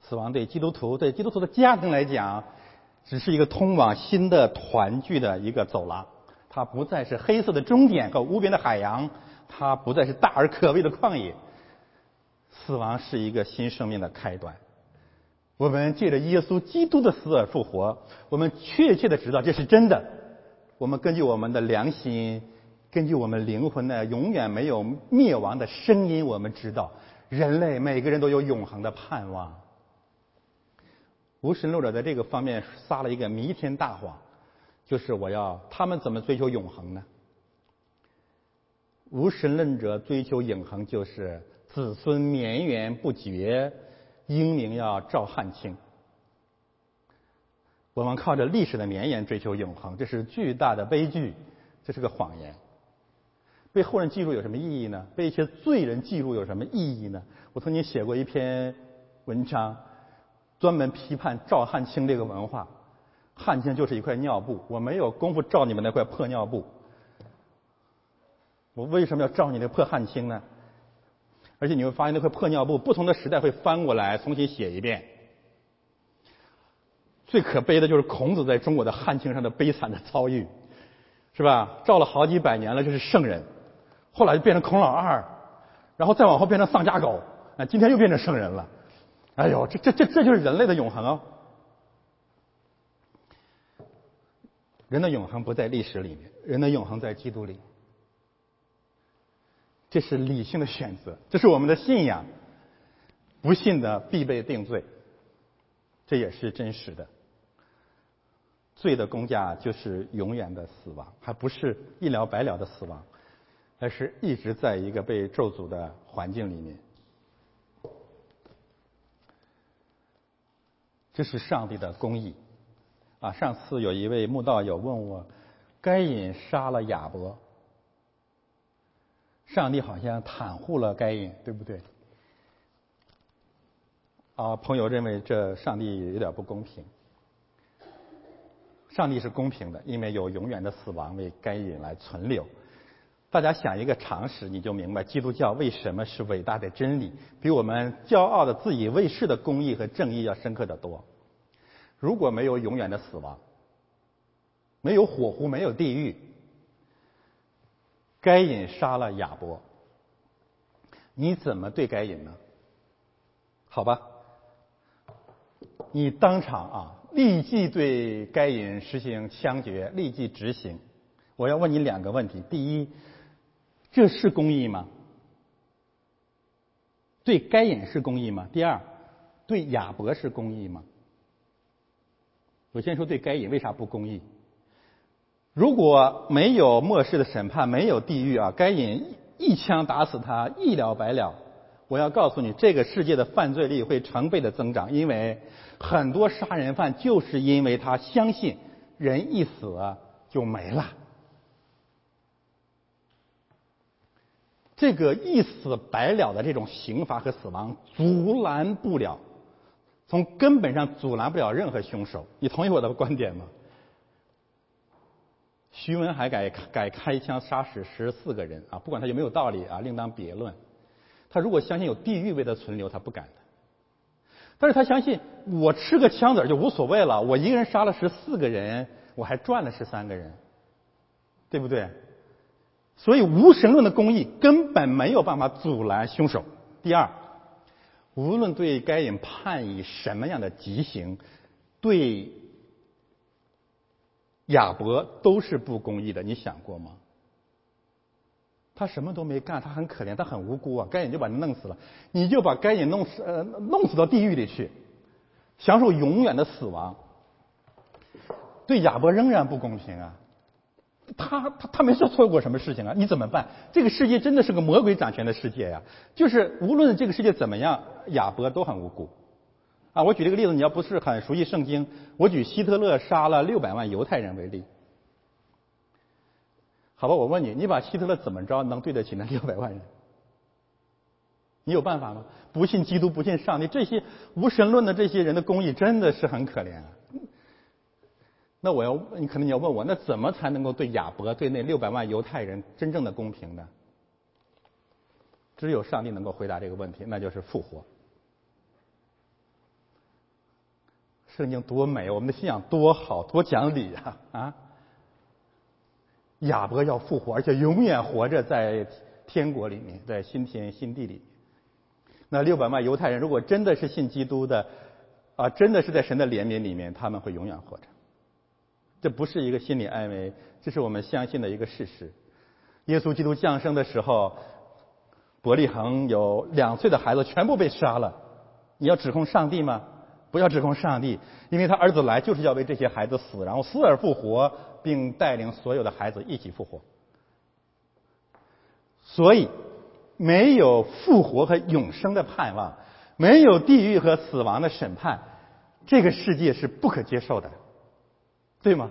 死亡对基督徒、对基督徒的家庭来讲，只是一个通往新的团聚的一个走廊。它不再是黑色的终点和无边的海洋，它不再是大而可畏的旷野。死亡是一个新生命的开端。我们借着耶稣基督的死而复活，我们确切的知道这是真的。我们根据我们的良心，根据我们灵魂的永远没有灭亡的声音，我们知道人类每个人都有永恒的盼望。无神论者在这个方面撒了一个弥天大谎。就是我要他们怎么追求永恒呢？无神论者追求永恒，就是子孙绵延不绝，英明要照汗青。我们靠着历史的绵延追求永恒，这是巨大的悲剧，这是个谎言。被后人记住有什么意义呢？被一些罪人记住有什么意义呢？我曾经写过一篇文章，专门批判赵汉卿这个文化。汉卿就是一块尿布，我没有功夫照你们那块破尿布。我为什么要照你那破汉卿呢？而且你会发现那块破尿布，不同的时代会翻过来重新写一遍。最可悲的就是孔子在中国的汉卿上的悲惨的遭遇，是吧？照了好几百年了，就是圣人，后来就变成孔老二，然后再往后变成丧家狗，啊，今天又变成圣人了。哎呦，这这这这就是人类的永恒啊！人的永恒不在历史里面，人的永恒在基督里。这是理性的选择，这是我们的信仰。不信的必被定罪，这也是真实的。罪的公价就是永远的死亡，还不是一了百了的死亡，而是一直在一个被咒诅的环境里面。这是上帝的公义啊！上次有一位慕道友问我，该隐杀了亚伯，上帝好像袒护了该隐，对不对？啊，朋友认为这上帝有点不公平。上帝是公平的，因为有永远的死亡为该隐来存留。大家想一个常识，你就明白基督教为什么是伟大的真理，比我们骄傲的自以为是的公义和正义要深刻的多。如果没有永远的死亡，没有火湖，没有地狱，该隐杀了亚伯，你怎么对该隐呢？好吧，你当场啊，立即对该隐实行枪决，立即执行。我要问你两个问题：第一。这是公义吗？对该隐是公义吗？第二，对亚伯是公义吗？我先说对该隐为啥不公义？如果没有末世的审判，没有地狱啊，该隐一枪打死他，一了百了。我要告诉你，这个世界的犯罪率会成倍的增长，因为很多杀人犯就是因为他相信人一死就没了。这个一死百了的这种刑罚和死亡，阻拦不了，从根本上阻拦不了任何凶手。你同意我的观点吗？徐文海改改开枪杀死十四个人啊，不管他有没有道理啊，另当别论。他如果相信有地狱为他存留，他不敢的。但是他相信我吃个枪子就无所谓了，我一个人杀了十四个人，我还赚了十三个人，对不对？所以无神论的公义根本没有办法阻拦凶手。第二，无论对该隐判以什么样的极刑，对亚伯都是不公义的。你想过吗？他什么都没干，他很可怜，他很无辜啊！该隐就把他弄死了，你就把该隐弄死呃弄死到地狱里去，享受永远的死亡。对亚伯仍然不公平啊！他他他没做错过什么事情啊？你怎么办？这个世界真的是个魔鬼掌权的世界呀！就是无论这个世界怎么样，亚伯都很无辜。啊，我举这个例子，你要不是很熟悉圣经，我举希特勒杀了六百万犹太人为例。好吧，我问你，你把希特勒怎么着能对得起那六百万人？你有办法吗？不信基督，不信上帝，这些无神论的这些人的公义真的是很可怜啊！那我要，你可能你要问我，那怎么才能够对亚伯、对那六百万犹太人真正的公平呢？只有上帝能够回答这个问题，那就是复活。圣经多美，我们的信仰多好，多讲理啊！啊，亚伯要复活，而且永远活着在天国里面，在新天新地里。那六百万犹太人如果真的是信基督的，啊，真的是在神的怜悯里面，他们会永远活着。这不是一个心理安慰，这是我们相信的一个事实。耶稣基督降生的时候，伯利恒有两岁的孩子全部被杀了。你要指控上帝吗？不要指控上帝，因为他儿子来就是要为这些孩子死，然后死而复活，并带领所有的孩子一起复活。所以，没有复活和永生的盼望，没有地狱和死亡的审判，这个世界是不可接受的。对吗？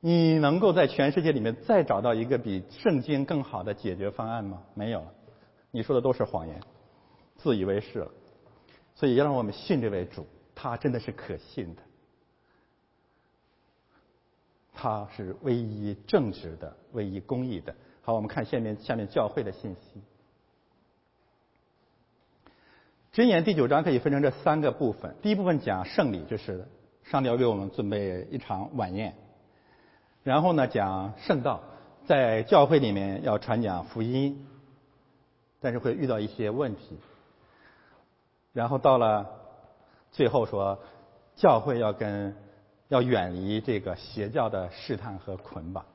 你能够在全世界里面再找到一个比圣经更好的解决方案吗？没有，你说的都是谎言，自以为是了。所以要让我们信这位主，他真的是可信的，他是唯一正直的、唯一公义的。好，我们看下面下面教会的信息。箴言第九章可以分成这三个部分，第一部分讲圣礼，就是。上帝要为我们准备一场晚宴，然后呢讲圣道，在教会里面要传讲福音，但是会遇到一些问题，然后到了最后说教会要跟要远离这个邪教的试探和捆绑。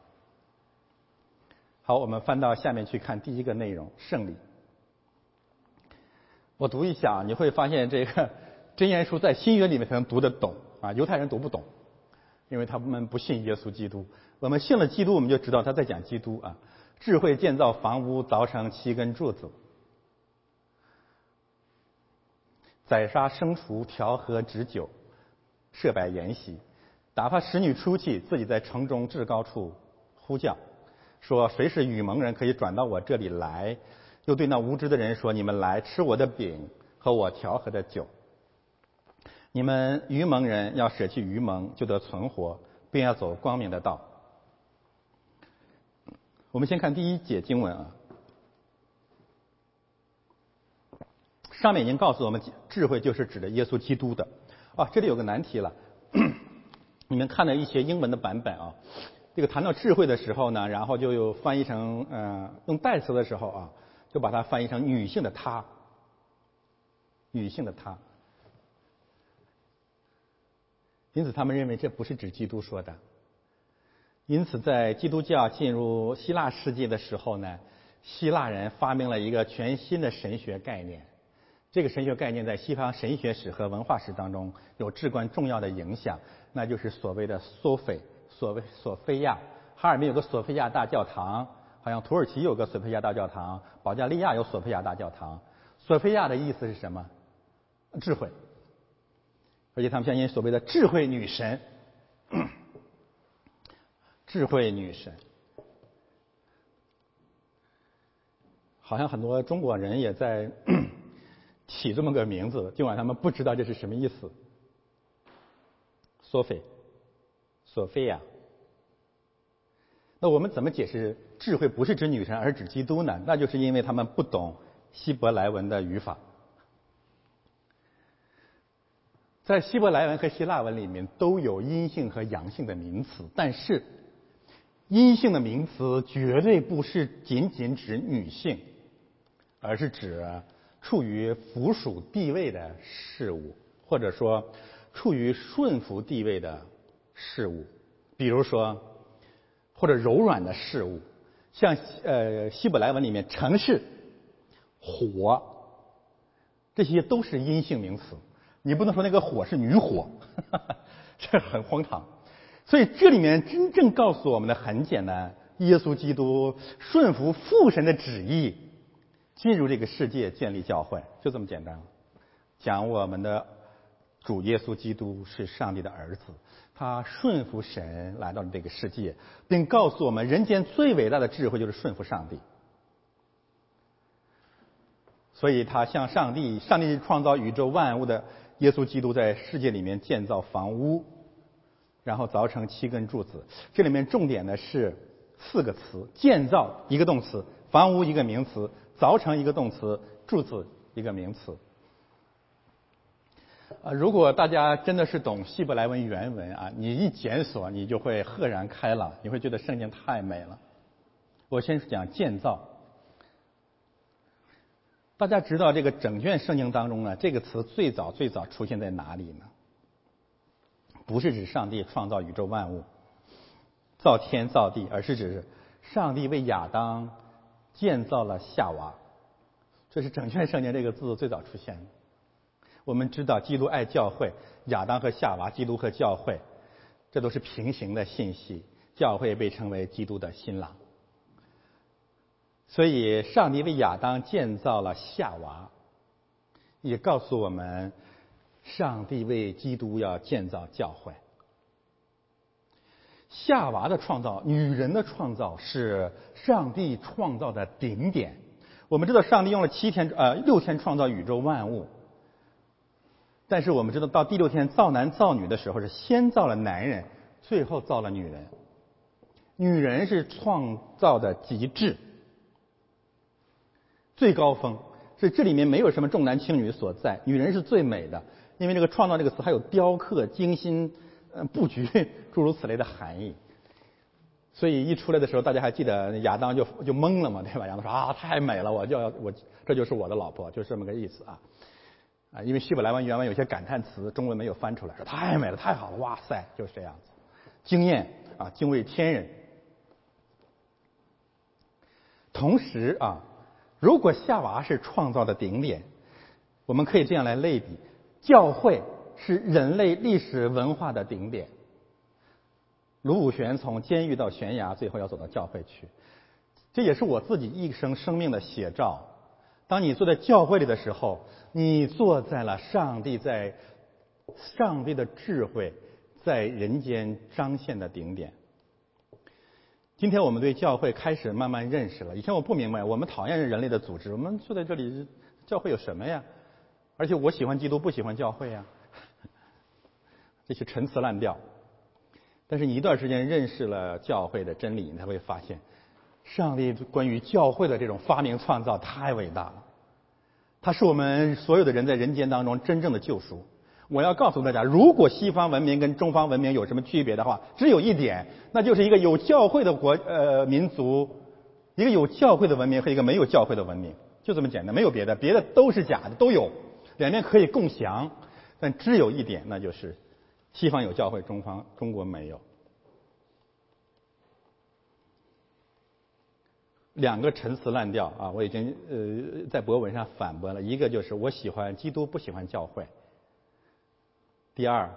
好，我们翻到下面去看第一个内容圣礼。我读一下，你会发现这个真言书在新约里面才能读得懂啊，犹太人读不懂，因为他们不信耶稣基督。我们信了基督，我们就知道他在讲基督啊。智慧建造房屋，凿成七根柱子，宰杀牲畜，调和止酒，设摆筵席，打发使女出去，自己在城中至高处呼叫，说：“谁是愚蒙人，可以转到我这里来？”又对那无知的人说：“你们来吃我的饼和我调和的酒。你们愚蒙人要舍弃愚蒙，就得存活，并要走光明的道。”我们先看第一节经文啊，上面已经告诉我们，智慧就是指的耶稣基督的。啊，这里有个难题了，你们看了一些英文的版本啊，这个谈到智慧的时候呢，然后就又翻译成嗯用代词的时候啊，就把它翻译成女性的她，女性的她。因此他们认为这不是指基督说的。因此，在基督教进入希腊世界的时候呢，希腊人发明了一个全新的神学概念。这个神学概念在西方神学史和文化史当中有至关重要的影响，那就是所谓的索菲，所谓索菲亚。哈尔滨有个索菲亚大教堂，好像土耳其有个索菲亚大教堂，保加利亚有索菲亚大教堂。索菲亚的意思是什么？智慧。而且他们相信所谓的智慧女神。智慧女神，好像很多中国人也在 起这么个名字，尽管他们不知道这是什么意思。索菲，索菲亚。那我们怎么解释智慧不是指女神，而是指基督呢？那就是因为他们不懂希伯来文的语法。在希伯来文和希腊文里面都有阴性和阳性的名词，但是。阴性的名词绝对不是仅仅指女性，而是指处于附属地位的事物，或者说处于顺服地位的事物。比如说，或者柔软的事物，像呃希伯来文里面城市、火，这些都是阴性名词。你不能说那个火是女火，这很荒唐。所以这里面真正告诉我们的很简单：耶稣基督顺服父神的旨意，进入这个世界建立教会，就这么简单。讲我们的主耶稣基督是上帝的儿子，他顺服神来到了这个世界，并告诉我们人间最伟大的智慧就是顺服上帝。所以他向上帝，上帝创造宇宙万物的耶稣基督在世界里面建造房屋。然后凿成七根柱子，这里面重点的是四个词：建造一个动词，房屋一个名词，凿成一个动词，柱子一个名词。啊，如果大家真的是懂希伯来文原文啊，你一检索，你就会赫然开朗，你会觉得圣经太美了。我先讲建造。大家知道这个整卷圣经当中呢，这个词最早最早出现在哪里呢？不是指上帝创造宇宙万物、造天造地，而是指上帝为亚当建造了夏娃。这是整卷圣经这个字最早出现的。我们知道，基督爱教会，亚当和夏娃，基督和教会，这都是平行的信息。教会被称为基督的新郎。所以，上帝为亚当建造了夏娃，也告诉我们。上帝为基督要建造教会，夏娃的创造，女人的创造是上帝创造的顶点。我们知道，上帝用了七天呃六天创造宇宙万物，但是我们知道，到第六天造男造女的时候，是先造了男人，最后造了女人。女人是创造的极致，最高峰，所以这里面没有什么重男轻女所在，女人是最美的。因为这个“创造”这个词还有雕刻、精心呃布局 诸如此类的含义，所以一出来的时候，大家还记得亚当就就懵了嘛，对吧？亚当说啊，太美了，我就要我这就是我的老婆，就是这么个意思啊啊！因为希伯来文原文有些感叹词，中文没有翻出来，说太美了，太好了，哇塞，就是这样子，惊艳啊，惊为天人。同时啊，如果夏娃是创造的顶点。我们可以这样来类比：教会是人类历史文化的顶点。卢武铉从监狱到悬崖，最后要走到教会去，这也是我自己一生生命的写照。当你坐在教会里的时候，你坐在了上帝在上帝的智慧在人间彰显的顶点。今天我们对教会开始慢慢认识了。以前我不明白，我们讨厌人类的组织，我们坐在这里，教会有什么呀？而且我喜欢基督，不喜欢教会呀，这些陈词滥调。但是你一段时间认识了教会的真理，你才会发现，上帝关于教会的这种发明创造太伟大了。它是我们所有的人在人间当中真正的救赎。我要告诉大家，如果西方文明跟中方文明有什么区别的话，只有一点，那就是一个有教会的国呃民族，一个有教会的文明和一个没有教会的文明，就这么简单，没有别的，别的都是假的，都有，两边可以共享，但只有一点，那就是西方有教会，中方中国没有。两个陈词滥调啊，我已经呃在博文上反驳了，一个就是我喜欢基督，不喜欢教会。第二，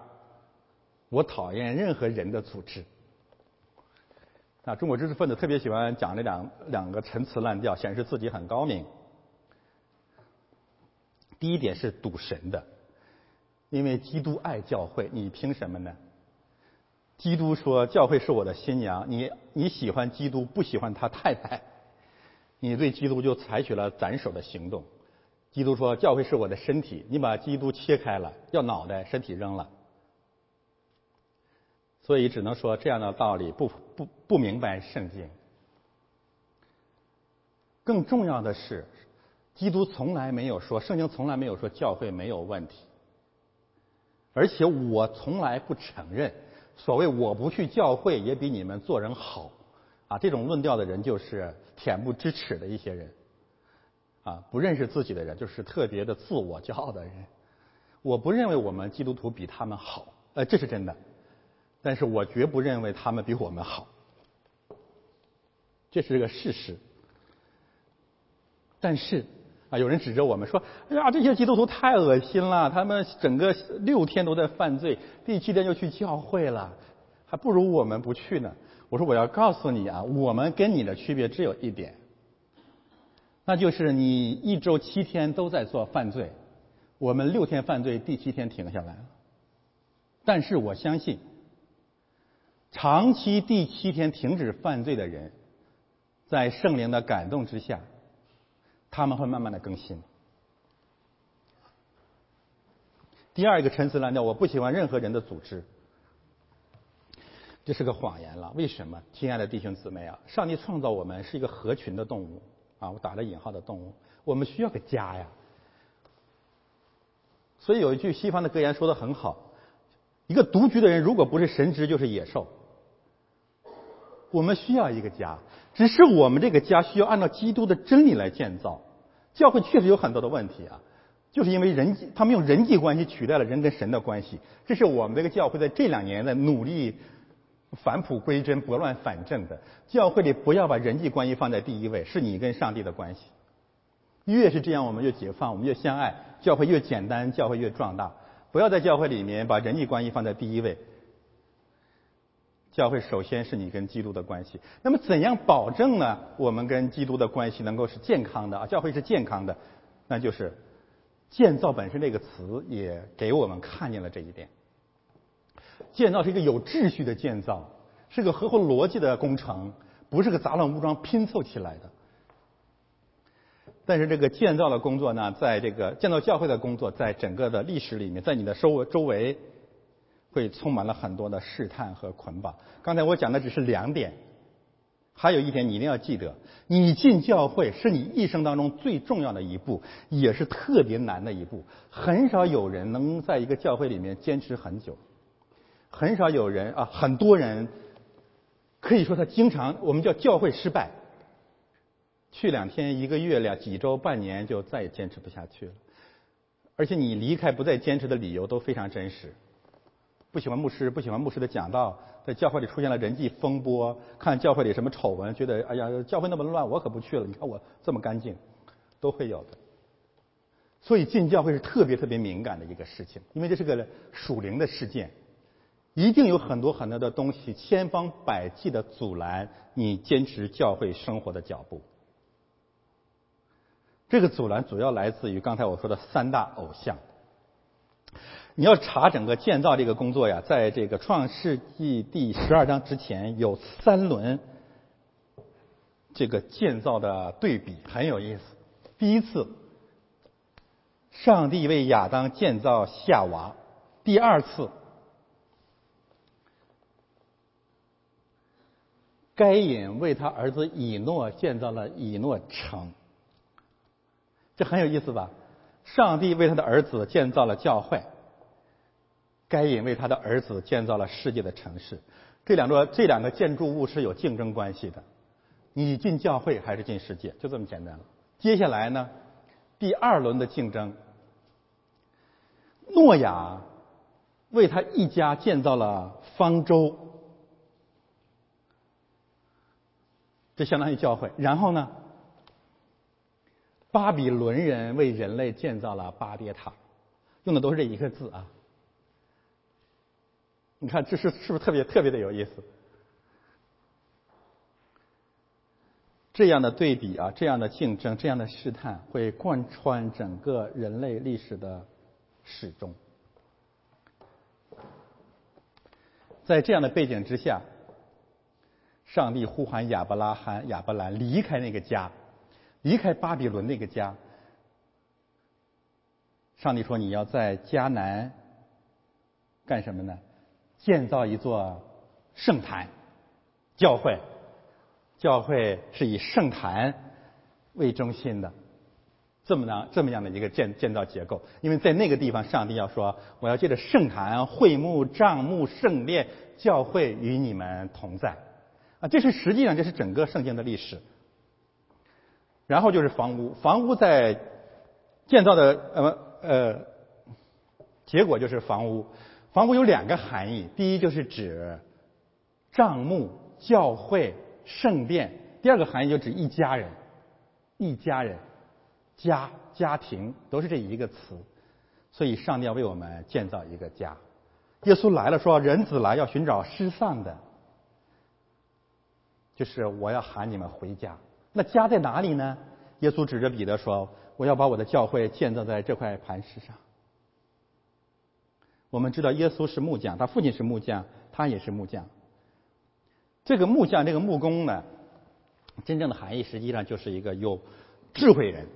我讨厌任何人的组织。啊，中国知识分子特别喜欢讲这两两个陈词滥调，显示自己很高明。第一点是赌神的，因为基督爱教会，你凭什么呢？基督说教会是我的新娘，你你喜欢基督，不喜欢他太太，你对基督就采取了斩首的行动。基督说：“教会是我的身体，你把基督切开了，要脑袋，身体扔了。”所以只能说这样的道理不不不明白圣经。更重要的是，基督从来没有说，圣经从来没有说教会没有问题。而且我从来不承认，所谓我不去教会也比你们做人好啊！这种论调的人就是恬不知耻的一些人。啊，不认识自己的人就是特别的自我骄傲的人。我不认为我们基督徒比他们好，呃，这是真的。但是我绝不认为他们比我们好，这是个事实。但是啊，有人指着我们说：“哎呀，这些基督徒太恶心了，他们整个六天都在犯罪，第七天就去教会了，还不如我们不去呢。”我说：“我要告诉你啊，我们跟你的区别只有一点。”那就是你一周七天都在做犯罪，我们六天犯罪，第七天停下来了。但是我相信，长期第七天停止犯罪的人，在圣灵的感动之下，他们会慢慢的更新。第二个陈词滥调，我不喜欢任何人的组织，这是个谎言了。为什么？亲爱的弟兄姊妹啊，上帝创造我们是一个合群的动物。啊，我打了引号的动物，我们需要个家呀。所以有一句西方的格言说的很好：一个独居的人，如果不是神职，就是野兽。我们需要一个家，只是我们这个家需要按照基督的真理来建造。教会确实有很多的问题啊，就是因为人际，他们用人际关系取代了人跟神的关系。这是我们这个教会在这两年在努力。返璞归真、拨乱反正的教会里，不要把人际关系放在第一位，是你跟上帝的关系。越是这样，我们越解放，我们越相爱，教会越简单，教会越壮大。不要在教会里面把人际关系放在第一位。教会首先是你跟基督的关系。那么，怎样保证呢？我们跟基督的关系能够是健康的啊？教会是健康的，那就是建造本身这个词也给我们看见了这一点。建造是一个有秩序的建造，是个合乎逻辑的工程，不是个杂乱无章拼凑起来的。但是这个建造的工作呢，在这个建造教会的工作，在整个的历史里面，在你的周周围，会充满了很多的试探和捆绑。刚才我讲的只是两点，还有一点你一定要记得：你进教会是你一生当中最重要的一步，也是特别难的一步。很少有人能在一个教会里面坚持很久。很少有人啊，很多人可以说他经常我们叫教会失败，去两天、一个月、两几周、半年就再也坚持不下去了。而且你离开不再坚持的理由都非常真实，不喜欢牧师，不喜欢牧师的讲道，在教会里出现了人际风波，看教会里什么丑闻，觉得哎呀，教会那么乱，我可不去了。你看我这么干净，都会有的。所以进教会是特别特别敏感的一个事情，因为这是个属灵的事件，一定有很多很多的东西千方百计的阻拦你坚持教会生活的脚步。这个阻拦主要来自于刚才我说的三大偶像。你要查整个建造这个工作呀，在这个创世纪第十二章之前有三轮这个建造的对比，很有意思。第一次，上帝为亚当建造夏娃；第二次，该隐为他儿子以诺建造了以诺城。这很有意思吧？上帝为他的儿子建造了教会。该隐为他的儿子建造了世界的城市，这两座这两个建筑物是有竞争关系的，你进教会还是进世界，就这么简单了。接下来呢，第二轮的竞争，诺亚为他一家建造了方舟，这相当于教会。然后呢，巴比伦人为人类建造了巴别塔，用的都是这一个字啊。你看，这是是不是特别特别的有意思？这样的对比啊，这样的竞争，这样的试探，会贯穿整个人类历史的始终。在这样的背景之下，上帝呼喊亚伯拉罕、亚伯兰离开那个家，离开巴比伦那个家。上帝说：“你要在迦南干什么呢？”建造一座圣坛，教会，教会是以圣坛为中心的，这么样这么样的一个建建造结构。因为在那个地方，上帝要说：“我要借着圣坛、会幕、帐幕、圣殿，教会与你们同在。”啊，这是实际上这是整个圣经的历史。然后就是房屋，房屋在建造的呃呃，结果就是房屋。房屋有两个含义，第一就是指帐幕、教会、圣殿；第二个含义就指一家人，一家人、家、家庭都是这一个词。所以上帝要为我们建造一个家。耶稣来了，说：“人子来要寻找失散的，就是我要喊你们回家。”那家在哪里呢？耶稣指着彼得说：“我要把我的教会建造在这块磐石上。”我们知道耶稣是木匠，他父亲是木匠，他也是木匠。这个木匠，这个木工呢，真正的含义实际上就是一个有智慧人，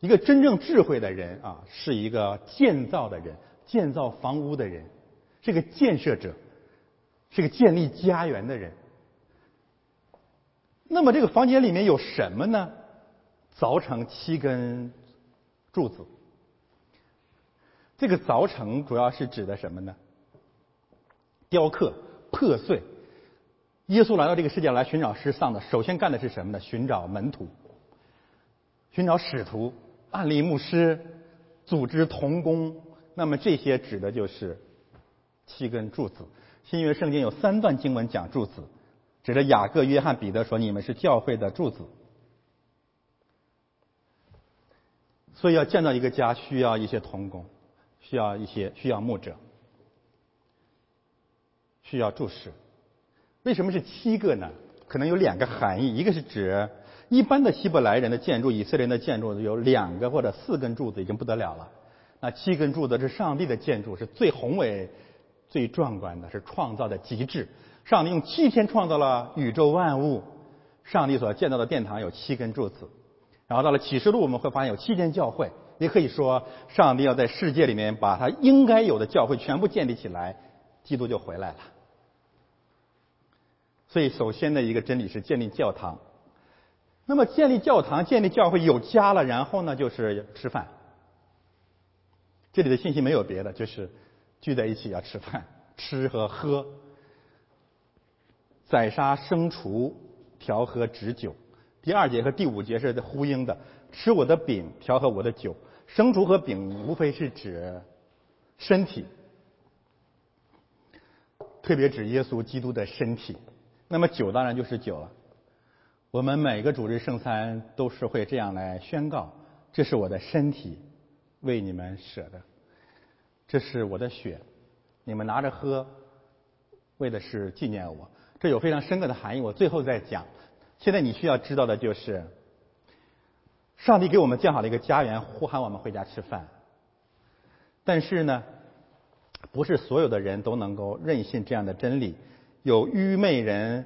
一个真正智慧的人啊，是一个建造的人，建造房屋的人，是个建设者，是个建立家园的人。那么这个房间里面有什么呢？凿成七根柱子。这个凿成主要是指的什么呢？雕刻、破碎。耶稣来到这个世界来寻找失丧的，首先干的是什么呢？寻找门徒，寻找使徒，案例牧师，组织童工。那么这些指的就是七根柱子。新约圣经有三段经文讲柱子，指着雅各、约翰、彼得说：“你们是教会的柱子。”所以要建造一个家，需要一些童工。需要一些需要牧者，需要注释。为什么是七个呢？可能有两个含义，一个是指一般的希伯来人的建筑，以色列人的建筑有两个或者四根柱子已经不得了了。那七根柱子是上帝的建筑，是最宏伟、最壮观的，是创造的极致。上帝用七天创造了宇宙万物，上帝所建造的殿堂有七根柱子。然后到了启示录，我们会发现有七间教会。也可以说，上帝要在世界里面把他应该有的教会全部建立起来，基督就回来了。所以，首先的一个真理是建立教堂。那么，建立教堂、建立教会有家了，然后呢，就是吃饭。这里的信息没有别的，就是聚在一起要吃饭，吃和喝，宰杀牲畜，调和止酒。第二节和第五节是呼应的，吃我的饼，调和我的酒。生竹和饼无非是指身体，特别指耶稣基督的身体。那么酒当然就是酒了。我们每个主日圣餐都是会这样来宣告：这是我的身体，为你们舍的。这是我的血，你们拿着喝，为的是纪念我。这有非常深刻的含义。我最后再讲。现在你需要知道的就是，上帝给我们建好了一个家园，呼喊我们回家吃饭。但是呢，不是所有的人都能够任信这样的真理。有愚昧人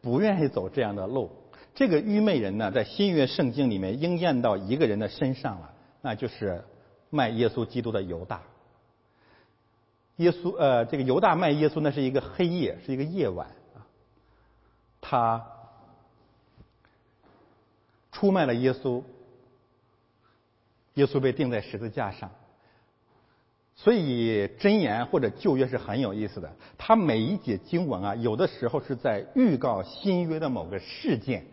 不愿意走这样的路。这个愚昧人呢，在新约圣经里面应验到一个人的身上了，那就是卖耶稣基督的犹大。耶稣呃，这个犹大卖耶稣，那是一个黑夜，是一个夜晚，他。出卖了耶稣，耶稣被钉在十字架上。所以箴言或者旧约是很有意思的，它每一节经文啊，有的时候是在预告新约的某个事件。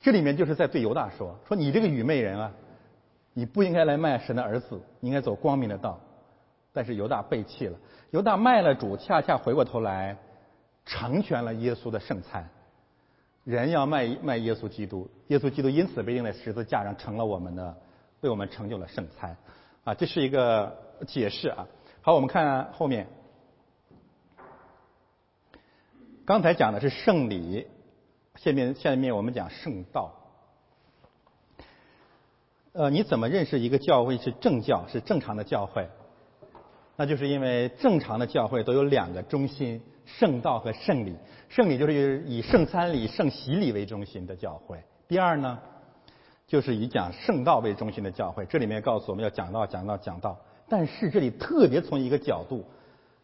这里面就是在对犹大说：“说你这个愚昧人啊，你不应该来卖神的儿子，你应该走光明的道。”但是犹大背弃了，犹大卖了主，恰恰回过头来成全了耶稣的圣餐。人要卖卖耶稣基督，耶稣基督因此被钉在十字架上，成了我们的，为我们成就了圣餐，啊，这是一个解释啊。好，我们看后面，刚才讲的是圣礼，下面下面我们讲圣道。呃，你怎么认识一个教会是正教，是正常的教会？那就是因为正常的教会都有两个中心。圣道和圣礼，圣礼就是以圣餐礼、圣洗礼为中心的教会。第二呢，就是以讲圣道为中心的教会。这里面告诉我们要讲道、讲道、讲道。但是这里特别从一个角度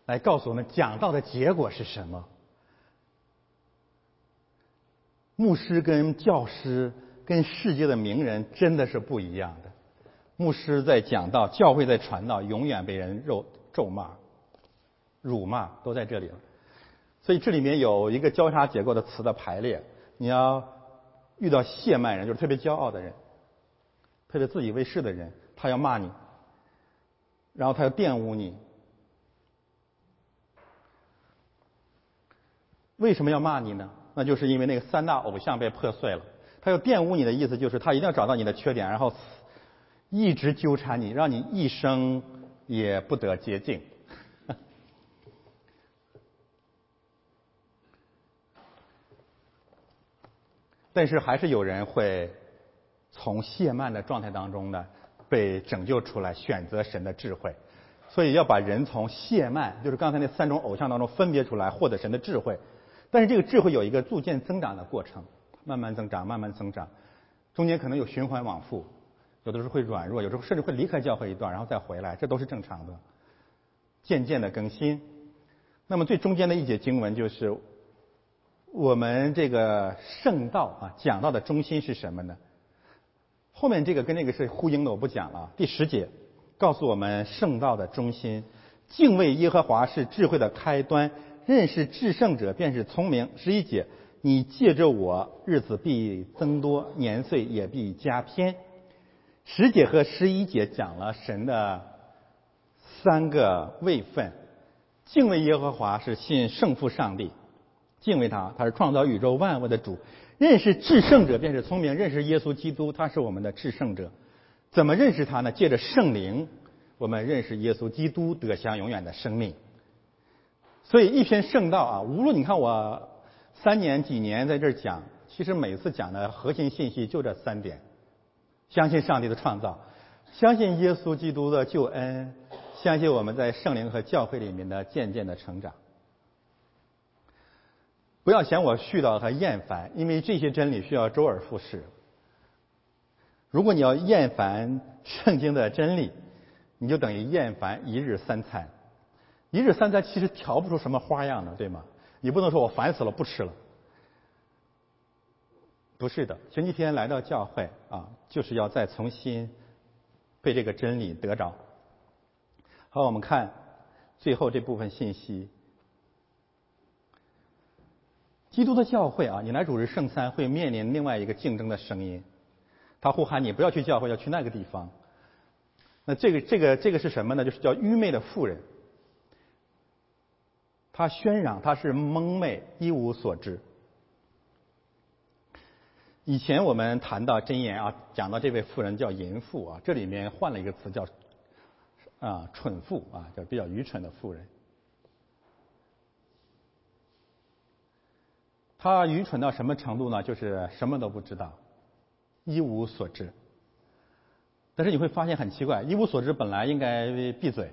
来告诉我们，讲道的结果是什么？牧师跟教师跟世界的名人真的是不一样的。牧师在讲道，教会在传道，永远被人肉咒骂、辱骂，都在这里了。所以这里面有一个交叉结构的词的排列。你要遇到谢曼人，就是特别骄傲的人，特别自以为是的人，他要骂你，然后他要玷污你。为什么要骂你呢？那就是因为那个三大偶像被破碎了。他要玷污你的意思就是他一定要找到你的缺点，然后一直纠缠你，让你一生也不得洁净。但是还是有人会从谢曼的状态当中呢被拯救出来，选择神的智慧。所以要把人从谢曼，就是刚才那三种偶像当中分别出来，获得神的智慧。但是这个智慧有一个逐渐增长的过程，慢慢增长，慢慢增长，中间可能有循环往复，有的时候会软弱，有时候甚至会离开教会一段，然后再回来，这都是正常的。渐渐的更新。那么最中间的一节经文就是。我们这个圣道啊，讲到的中心是什么呢？后面这个跟那个是呼应的，我不讲了。第十节告诉我们圣道的中心：敬畏耶和华是智慧的开端，认识至圣者便是聪明。十一节，你借着我，日子必增多，年岁也必加偏。十节和十一节讲了神的三个位分：敬畏耶和华是信圣父上帝。敬畏他，他是创造宇宙万物的主。认识至圣者便是聪明。认识耶稣基督，他是我们的至圣者。怎么认识他呢？借着圣灵，我们认识耶稣基督，得享永远的生命。所以一篇圣道啊，无论你看我三年几年在这儿讲，其实每次讲的核心信息就这三点：相信上帝的创造，相信耶稣基督的救恩，相信我们在圣灵和教会里面的渐渐的成长。不要嫌我絮叨和厌烦，因为这些真理需要周而复始。如果你要厌烦圣经的真理，你就等于厌烦一日三餐。一日三餐其实调不出什么花样的，对吗？你不能说我烦死了不吃了。不是的，星期天来到教会啊，就是要再重新被这个真理得着。好，我们看最后这部分信息。基督的教会啊，你来主持圣餐会面临另外一个竞争的声音，他呼喊你不要去教会，要去那个地方。那这个这个这个是什么呢？就是叫愚昧的妇人。他喧嚷，他是蒙昧，一无所知。以前我们谈到真言啊，讲到这位妇人叫淫妇啊，这里面换了一个词叫啊蠢妇啊，叫比较愚蠢的妇人。他愚蠢到什么程度呢？就是什么都不知道，一无所知。但是你会发现很奇怪，一无所知本来应该闭嘴，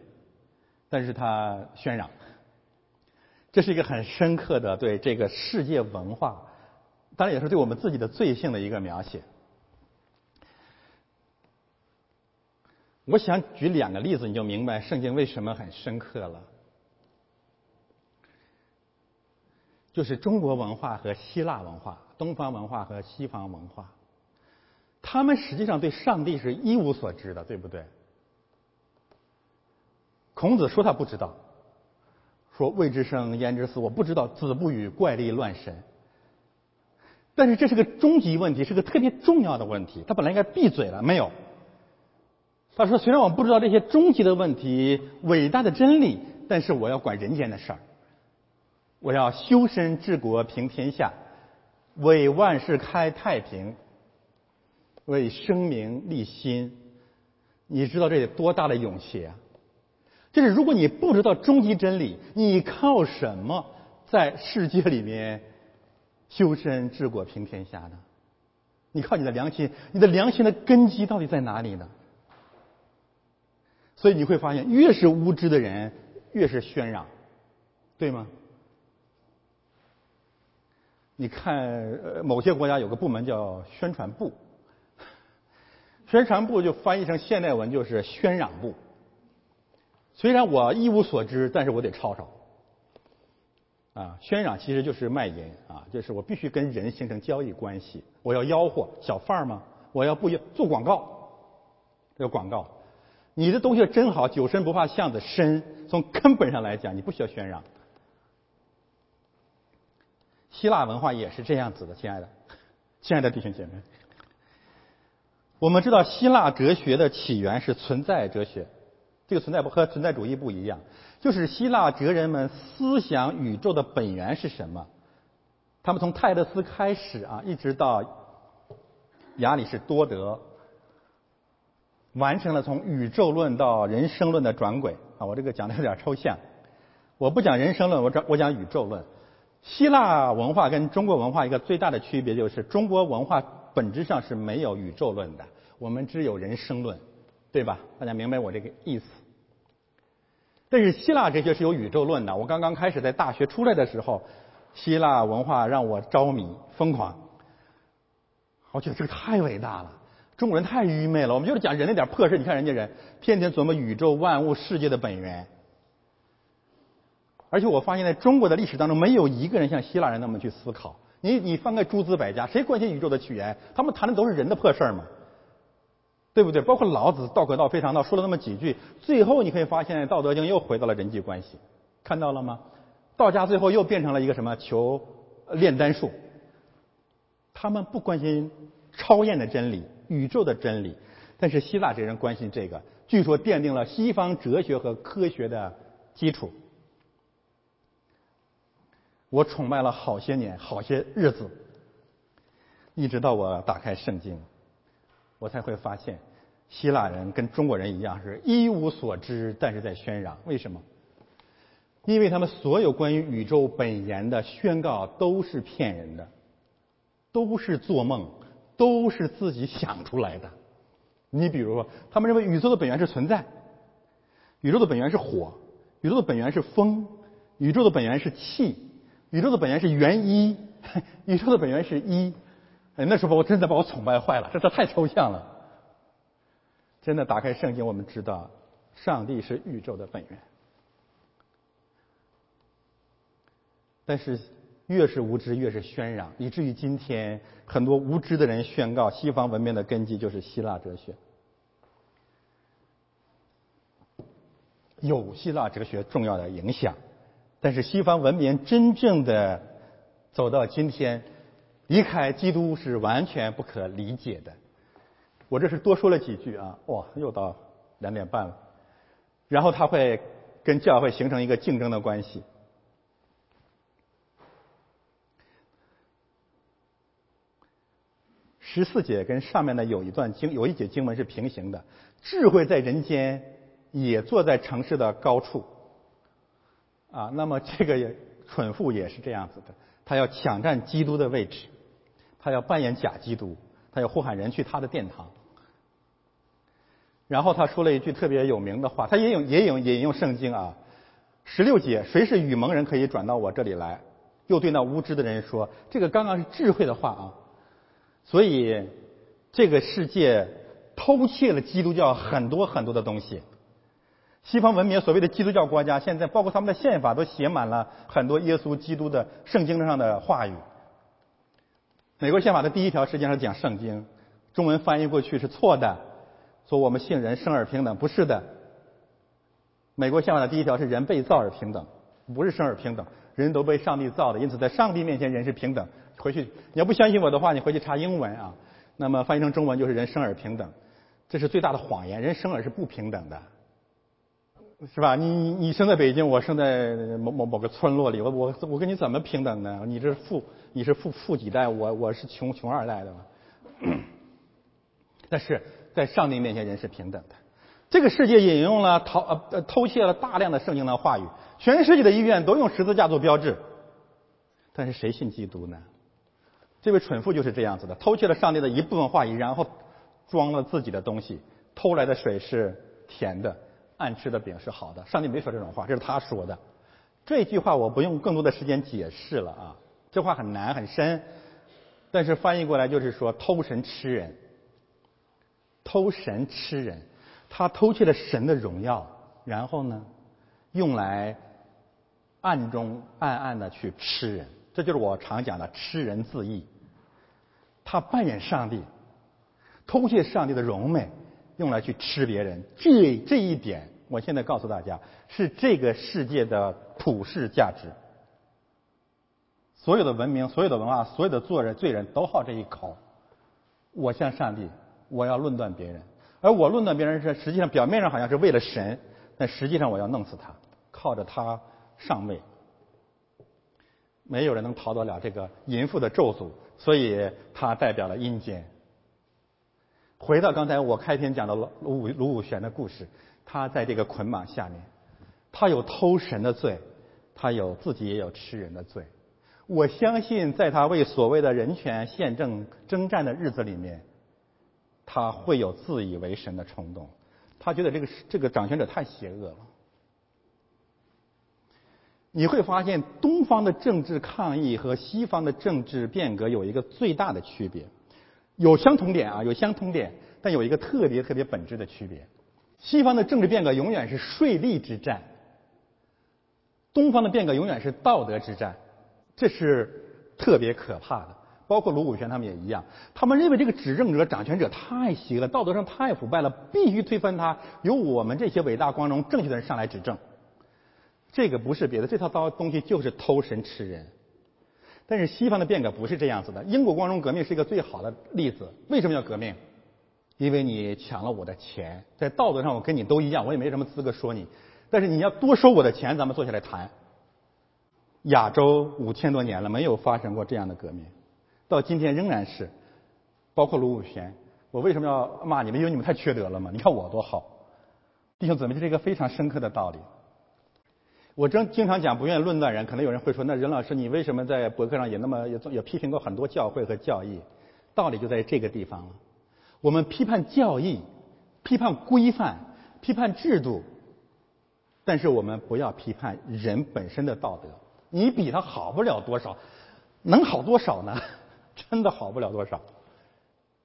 但是他喧嚷。这是一个很深刻的对这个世界文化，当然也是对我们自己的罪性的一个描写。我想举两个例子，你就明白圣经为什么很深刻了。就是中国文化和希腊文化，东方文化和西方文化，他们实际上对上帝是一无所知的，对不对？孔子说他不知道，说未知生焉知死，我不知道，子不语怪力乱神。但是这是个终极问题，是个特别重要的问题，他本来应该闭嘴了，没有。他说：“虽然我不知道这些终极的问题、伟大的真理，但是我要管人间的事儿。我要修身治国平天下，为万世开太平，为生民立心。你知道这得多大的勇气啊！就是如果你不知道终极真理，你靠什么在世界里面修身治国平天下呢？你靠你的良心，你的良心的根基到底在哪里呢？”所以你会发现，越是无知的人，越是喧嚷，对吗？你看，呃，某些国家有个部门叫宣传部，宣传部就翻译成现代文就是喧嚷部。虽然我一无所知，但是我得吵吵。啊，宣嚷其实就是卖淫啊，就是我必须跟人形成交易关系，我要吆喝小贩儿吗？我要不要做广告？这个广告。你的东西真好，酒身不怕巷子深。从根本上来讲，你不需要宣扬。希腊文化也是这样子的，亲爱的，亲爱的弟兄姐妹。我们知道希腊哲学的起源是存在哲学，这个存在不和存在主义不一样，就是希腊哲人们思想宇宙的本源是什么？他们从泰勒斯开始啊，一直到亚里士多德。完成了从宇宙论到人生论的转轨啊！我这个讲的有点抽象，我不讲人生论，我讲我讲宇宙论。希腊文化跟中国文化一个最大的区别就是，中国文化本质上是没有宇宙论的，我们只有人生论，对吧？大家明白我这个意思？但是希腊哲学是有宇宙论的。我刚刚开始在大学出来的时候，希腊文化让我着迷疯狂，我觉得这个太伟大了。中国人太愚昧了，我们就是讲人那点破事。你看人家人天天琢磨宇宙万物世界的本源，而且我发现在中国的历史当中，没有一个人像希腊人那么去思考。你你翻开诸子百家，谁关心宇宙的起源？他们谈的都是人的破事儿嘛，对不对？包括老子道可道非常道说了那么几句，最后你可以发现《道德经》又回到了人际关系，看到了吗？道家最后又变成了一个什么求炼丹术，他们不关心超验的真理。宇宙的真理，但是希腊这人关心这个，据说奠定了西方哲学和科学的基础。我崇拜了好些年，好些日子，一直到我打开圣经，我才会发现，希腊人跟中国人一样是一无所知，但是在宣扬。为什么？因为他们所有关于宇宙本源的宣告都是骗人的，都是做梦。都是自己想出来的。你比如说，他们认为宇宙的本源是存在，宇宙的本源是火，宇宙的本源是风，宇宙的本源是气，宇宙的本源是元一，宇宙的本源是一。哎，那时候我真的把我崇拜坏了，这这太抽象了。真的，打开圣经，我们知道，上帝是宇宙的本源，但是。越是无知，越是喧嚷，以至于今天很多无知的人宣告，西方文明的根基就是希腊哲学。有希腊哲学重要的影响，但是西方文明真正的走到今天，离开基督是完全不可理解的。我这是多说了几句啊，哇，又到两点半了，然后他会跟教会形成一个竞争的关系。十四节跟上面的有一段经有一节经文是平行的，智慧在人间，也坐在城市的高处。啊，那么这个也蠢妇也是这样子的，他要抢占基督的位置，他要扮演假基督，他要呼喊人去他的殿堂。然后他说了一句特别有名的话，他也引也引引用圣经啊，十六节，谁是与蒙人可以转到我这里来？又对那无知的人说，这个刚刚是智慧的话啊。所以这个世界偷窃了基督教很多很多的东西。西方文明所谓的基督教国家，现在包括他们的宪法都写满了很多耶稣基督的圣经上的话语。美国宪法的第一条实际上是讲圣经，中文翻译过去是错的，说我们信人生而平等，不是的。美国宪法的第一条是人被造而平等，不是生而平等，人都被上帝造的，因此在上帝面前人是平等。回去你要不相信我的话，你回去查英文啊，那么翻译成中文就是人生而平等，这是最大的谎言，人生而是不平等的。是吧？你你你生在北京，我生在某某某个村落里，我我我跟你怎么平等呢？你这是富，你是富富几代，我我是穷穷二代的嘛。但是在上帝面前，人是平等的。这个世界引用了偷呃偷窃了大量的圣经的话语，全世界的医院都用十字架做标志。但是谁信基督呢？这位蠢妇就是这样子的，偷窃了上帝的一部分话语，然后装了自己的东西，偷来的水是甜的。暗吃的饼是好的，上帝没说这种话，这是他说的。这句话我不用更多的时间解释了啊，这话很难很深，但是翻译过来就是说偷神吃人，偷神吃人，他偷窃了神的荣耀，然后呢，用来暗中暗暗的去吃人，这就是我常讲的吃人自缢。他扮演上帝，偷窃上帝的荣美。用来去吃别人，这这一点，我现在告诉大家，是这个世界的普世价值。所有的文明、所有的文化、所有的做人罪人都好这一口。我向上帝，我要论断别人，而我论断别人是实际上表面上好像是为了神，但实际上我要弄死他，靠着他上位。没有人能逃得了这个淫妇的咒诅，所以他代表了阴间。回到刚才我开篇讲的卢武卢武玄的故事，他在这个捆绑下面，他有偷神的罪，他有自己也有吃人的罪。我相信在他为所谓的人权宪政征战的日子里面，他会有自以为神的冲动，他觉得这个这个掌权者太邪恶了。你会发现东方的政治抗议和西方的政治变革有一个最大的区别。有相同点啊，有相同点，但有一个特别特别本质的区别。西方的政治变革永远是税利之战，东方的变革永远是道德之战，这是特别可怕的。包括卢武铉他们也一样，他们认为这个执政者、掌权者太邪了，道德上太腐败了，必须推翻他，由我们这些伟大、光荣、正确的人上来执政。这个不是别的，这套刀东西就是偷神吃人。但是西方的变革不是这样子的。英国光荣革命是一个最好的例子。为什么要革命？因为你抢了我的钱，在道德上我跟你都一样，我也没什么资格说你。但是你要多收我的钱，咱们坐下来谈。亚洲五千多年了，没有发生过这样的革命，到今天仍然是。包括卢武铉，我为什么要骂你们？因为你们太缺德了嘛！你看我多好，弟兄姊妹，这是一个非常深刻的道理。我正经常讲不愿意论断人，可能有人会说：“那任老师，你为什么在博客上也那么也也批评过很多教会和教义？”道理就在这个地方了。我们批判教义，批判规范，批判制度，但是我们不要批判人本身的道德。你比他好不了多少，能好多少呢？真的好不了多少。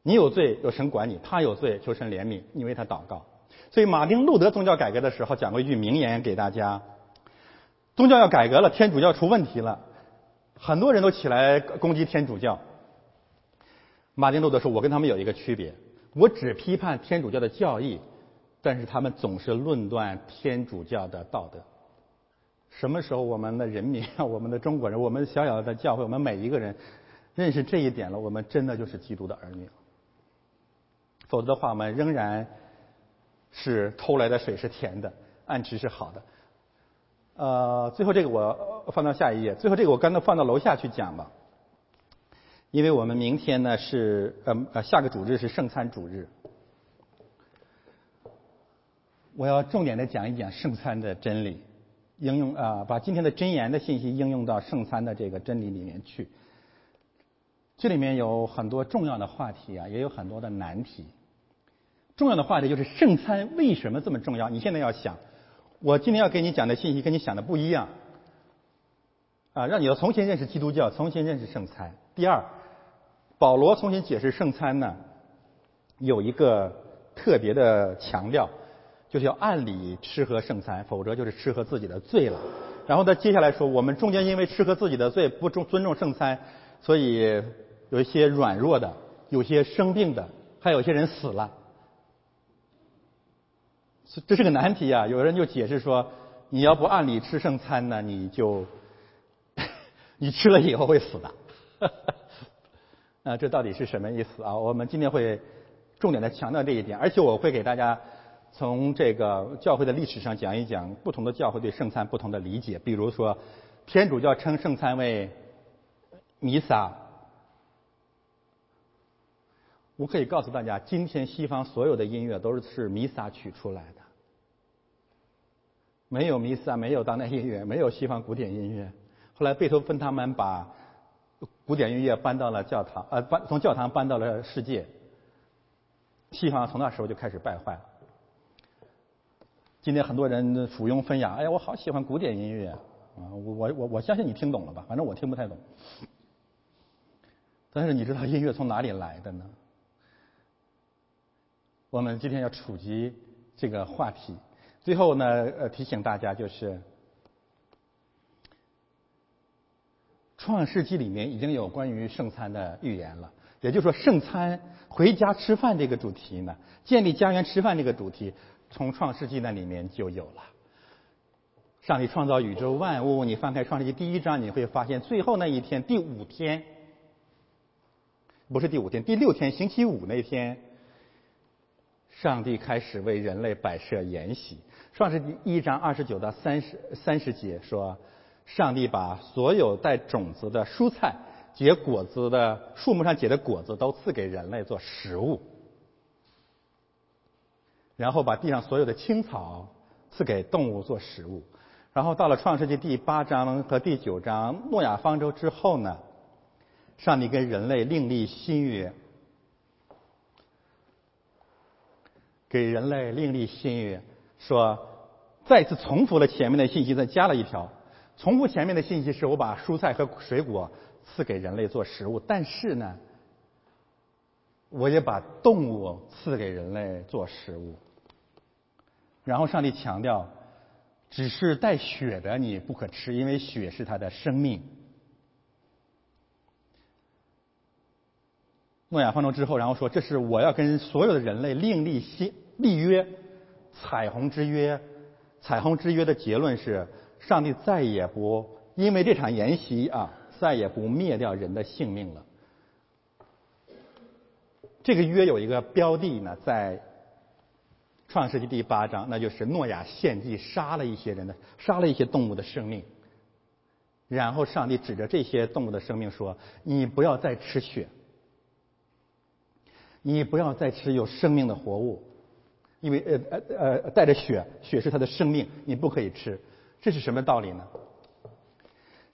你有罪，有神管你；他有罪，求神怜悯，你为他祷告。所以，马丁路德宗教改革的时候讲过一句名言给大家。宗教要改革了，天主教出问题了，很多人都起来攻击天主教。马丁路德说：“我跟他们有一个区别，我只批判天主教的教义，但是他们总是论断天主教的道德。什么时候我们的人民，我们的中国人，我们小小的教会，我们每一个人认识这一点了，我们真的就是基督的儿女。否则的话，我们仍然是偷来的水是甜的，暗吃是好的。”呃，最后这个我放到下一页。最后这个我干脆放到楼下去讲吧，因为我们明天呢是呃呃下个主日是圣餐主日。我要重点的讲一讲圣餐的真理，应用啊，把今天的真言的信息应用到圣餐的这个真理里面去。这里面有很多重要的话题啊，也有很多的难题。重要的话题就是圣餐为什么这么重要？你现在要想，我今天要给你讲的信息跟你想的不一样啊，让你要重新认识基督教，重新认识圣餐。第二，保罗重新解释圣餐呢，有一个特别的强调，就是要按理吃喝圣餐，否则就是吃喝自己的罪了。然后他接下来说，我们中间因为吃喝自己的罪，不重尊重圣餐，所以有一些软弱的，有些生病的，还有些人死了。这是个难题啊！有人就解释说，你要不按理吃圣餐呢，你就 你吃了以后会死的。啊，这到底是什么意思啊？我们今天会重点的强调这一点，而且我会给大家从这个教会的历史上讲一讲不同的教会对圣餐不同的理解。比如说，天主教称圣餐为弥撒。我可以告诉大家，今天西方所有的音乐都是是弥撒取出来的，没有弥撒，没有当代音乐，没有西方古典音乐。后来贝多芬他们把。古典音乐搬到了教堂，呃，搬从教堂搬到了世界。西方从那时候就开始败坏了。今天很多人附庸风雅，哎呀，我好喜欢古典音乐啊！我我我我相信你听懂了吧？反正我听不太懂。但是你知道音乐从哪里来的呢？我们今天要触及这个话题。最后呢，呃，提醒大家就是。创世纪里面已经有关于圣餐的预言了，也就是说，圣餐回家吃饭这个主题呢，建立家园吃饭这个主题，从创世纪那里面就有了。上帝创造宇宙万物，你翻开创世纪第一章，你会发现最后那一天，第五天，不是第五天，第六天，星期五那天，上帝开始为人类摆设筵席。创世纪一章二十九到三十三十节说。上帝把所有带种子的蔬菜、结果子的树木上结的果子都赐给人类做食物，然后把地上所有的青草赐给动物做食物。然后到了创世纪第八章和第九章诺亚方舟之后呢，上帝跟人类另立新约，给人类另立新约，说再次重复了前面的信息，再加了一条。重复前面的信息是我把蔬菜和水果赐给人类做食物，但是呢，我也把动物赐给人类做食物。然后上帝强调，只是带血的你不可吃，因为血是它的生命。诺亚方舟之后，然后说这是我要跟所有的人类另立新立约，彩虹之约。彩虹之约的结论是。上帝再也不因为这场筵席啊，再也不灭掉人的性命了。这个约有一个标的呢，在创世纪第八章，那就是诺亚献祭杀了一些人的，杀了一些动物的生命。然后上帝指着这些动物的生命说：“你不要再吃血，你不要再吃有生命的活物，因为呃呃呃带着血，血是它的生命，你不可以吃。”这是什么道理呢？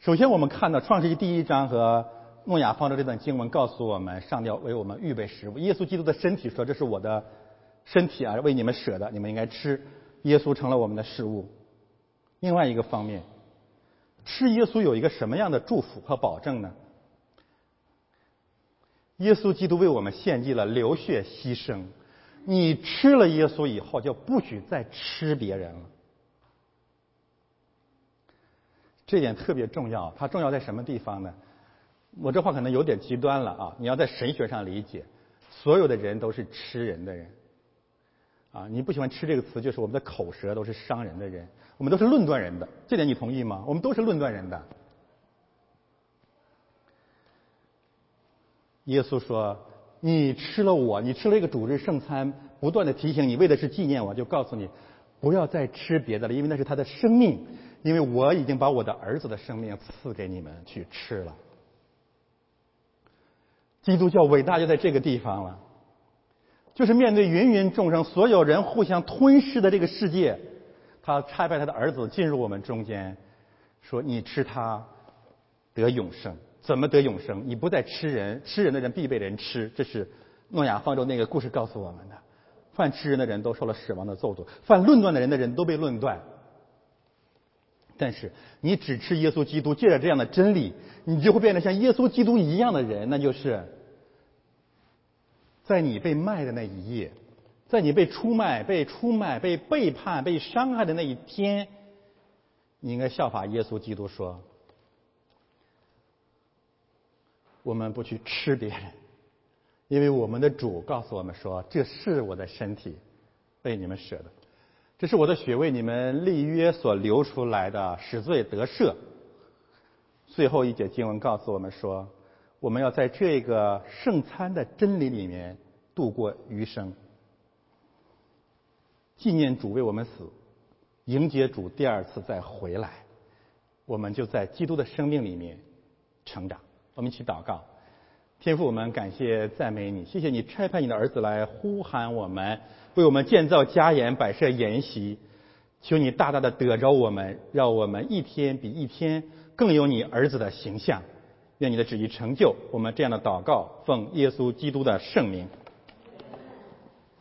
首先，我们看到《创世纪》第一章和诺亚方舟这段经文告诉我们，上帝为我们预备食物。耶稣基督的身体说：“这是我的身体啊，为你们舍的，你们应该吃。”耶稣成了我们的食物。另外一个方面，吃耶稣有一个什么样的祝福和保证呢？耶稣基督为我们献祭了，流血牺牲。你吃了耶稣以后，就不许再吃别人了。这点特别重要，它重要在什么地方呢？我这话可能有点极端了啊！你要在神学上理解，所有的人都是吃人的人，啊，你不喜欢“吃”这个词，就是我们的口舌都是伤人的人，我们都是论断人的，这点你同意吗？我们都是论断人的。耶稣说：“你吃了我，你吃了一个主日圣餐，不断的提醒你，为的是纪念我，就告诉你，不要再吃别的了，因为那是他的生命。”因为我已经把我的儿子的生命赐给你们去吃了，基督教伟大就在这个地方了。就是面对芸芸众生，所有人互相吞噬的这个世界，他差派他的儿子进入我们中间，说：“你吃他，得永生。怎么得永生？你不再吃人，吃人的人必被人吃。这是诺亚方舟那个故事告诉我们的。犯吃人的人都受了死亡的咒诅，犯论断的人的人都被论断。但是你只吃耶稣基督，借着这样的真理，你就会变得像耶稣基督一样的人，那就是。”在你被卖的那一夜，在你被出卖、被出卖、被背叛、被伤害的那一天，你应该效法耶稣基督说：“我们不去吃别人，因为我们的主告诉我们说，这是我的身体，被你们舍的，这是我的血为你们立约所流出来的，使罪得赦。”最后一节经文告诉我们说。我们要在这个圣餐的真理里面度过余生，纪念主为我们死，迎接主第二次再回来，我们就在基督的生命里面成长。我们一起祷告，天父，我们感谢赞美你，谢谢你差派你的儿子来呼喊我们，为我们建造家园，摆设筵席，求你大大的得着我们，让我们一天比一天更有你儿子的形象。愿你的旨意成就，我们这样的祷告，奉耶稣基督的圣名。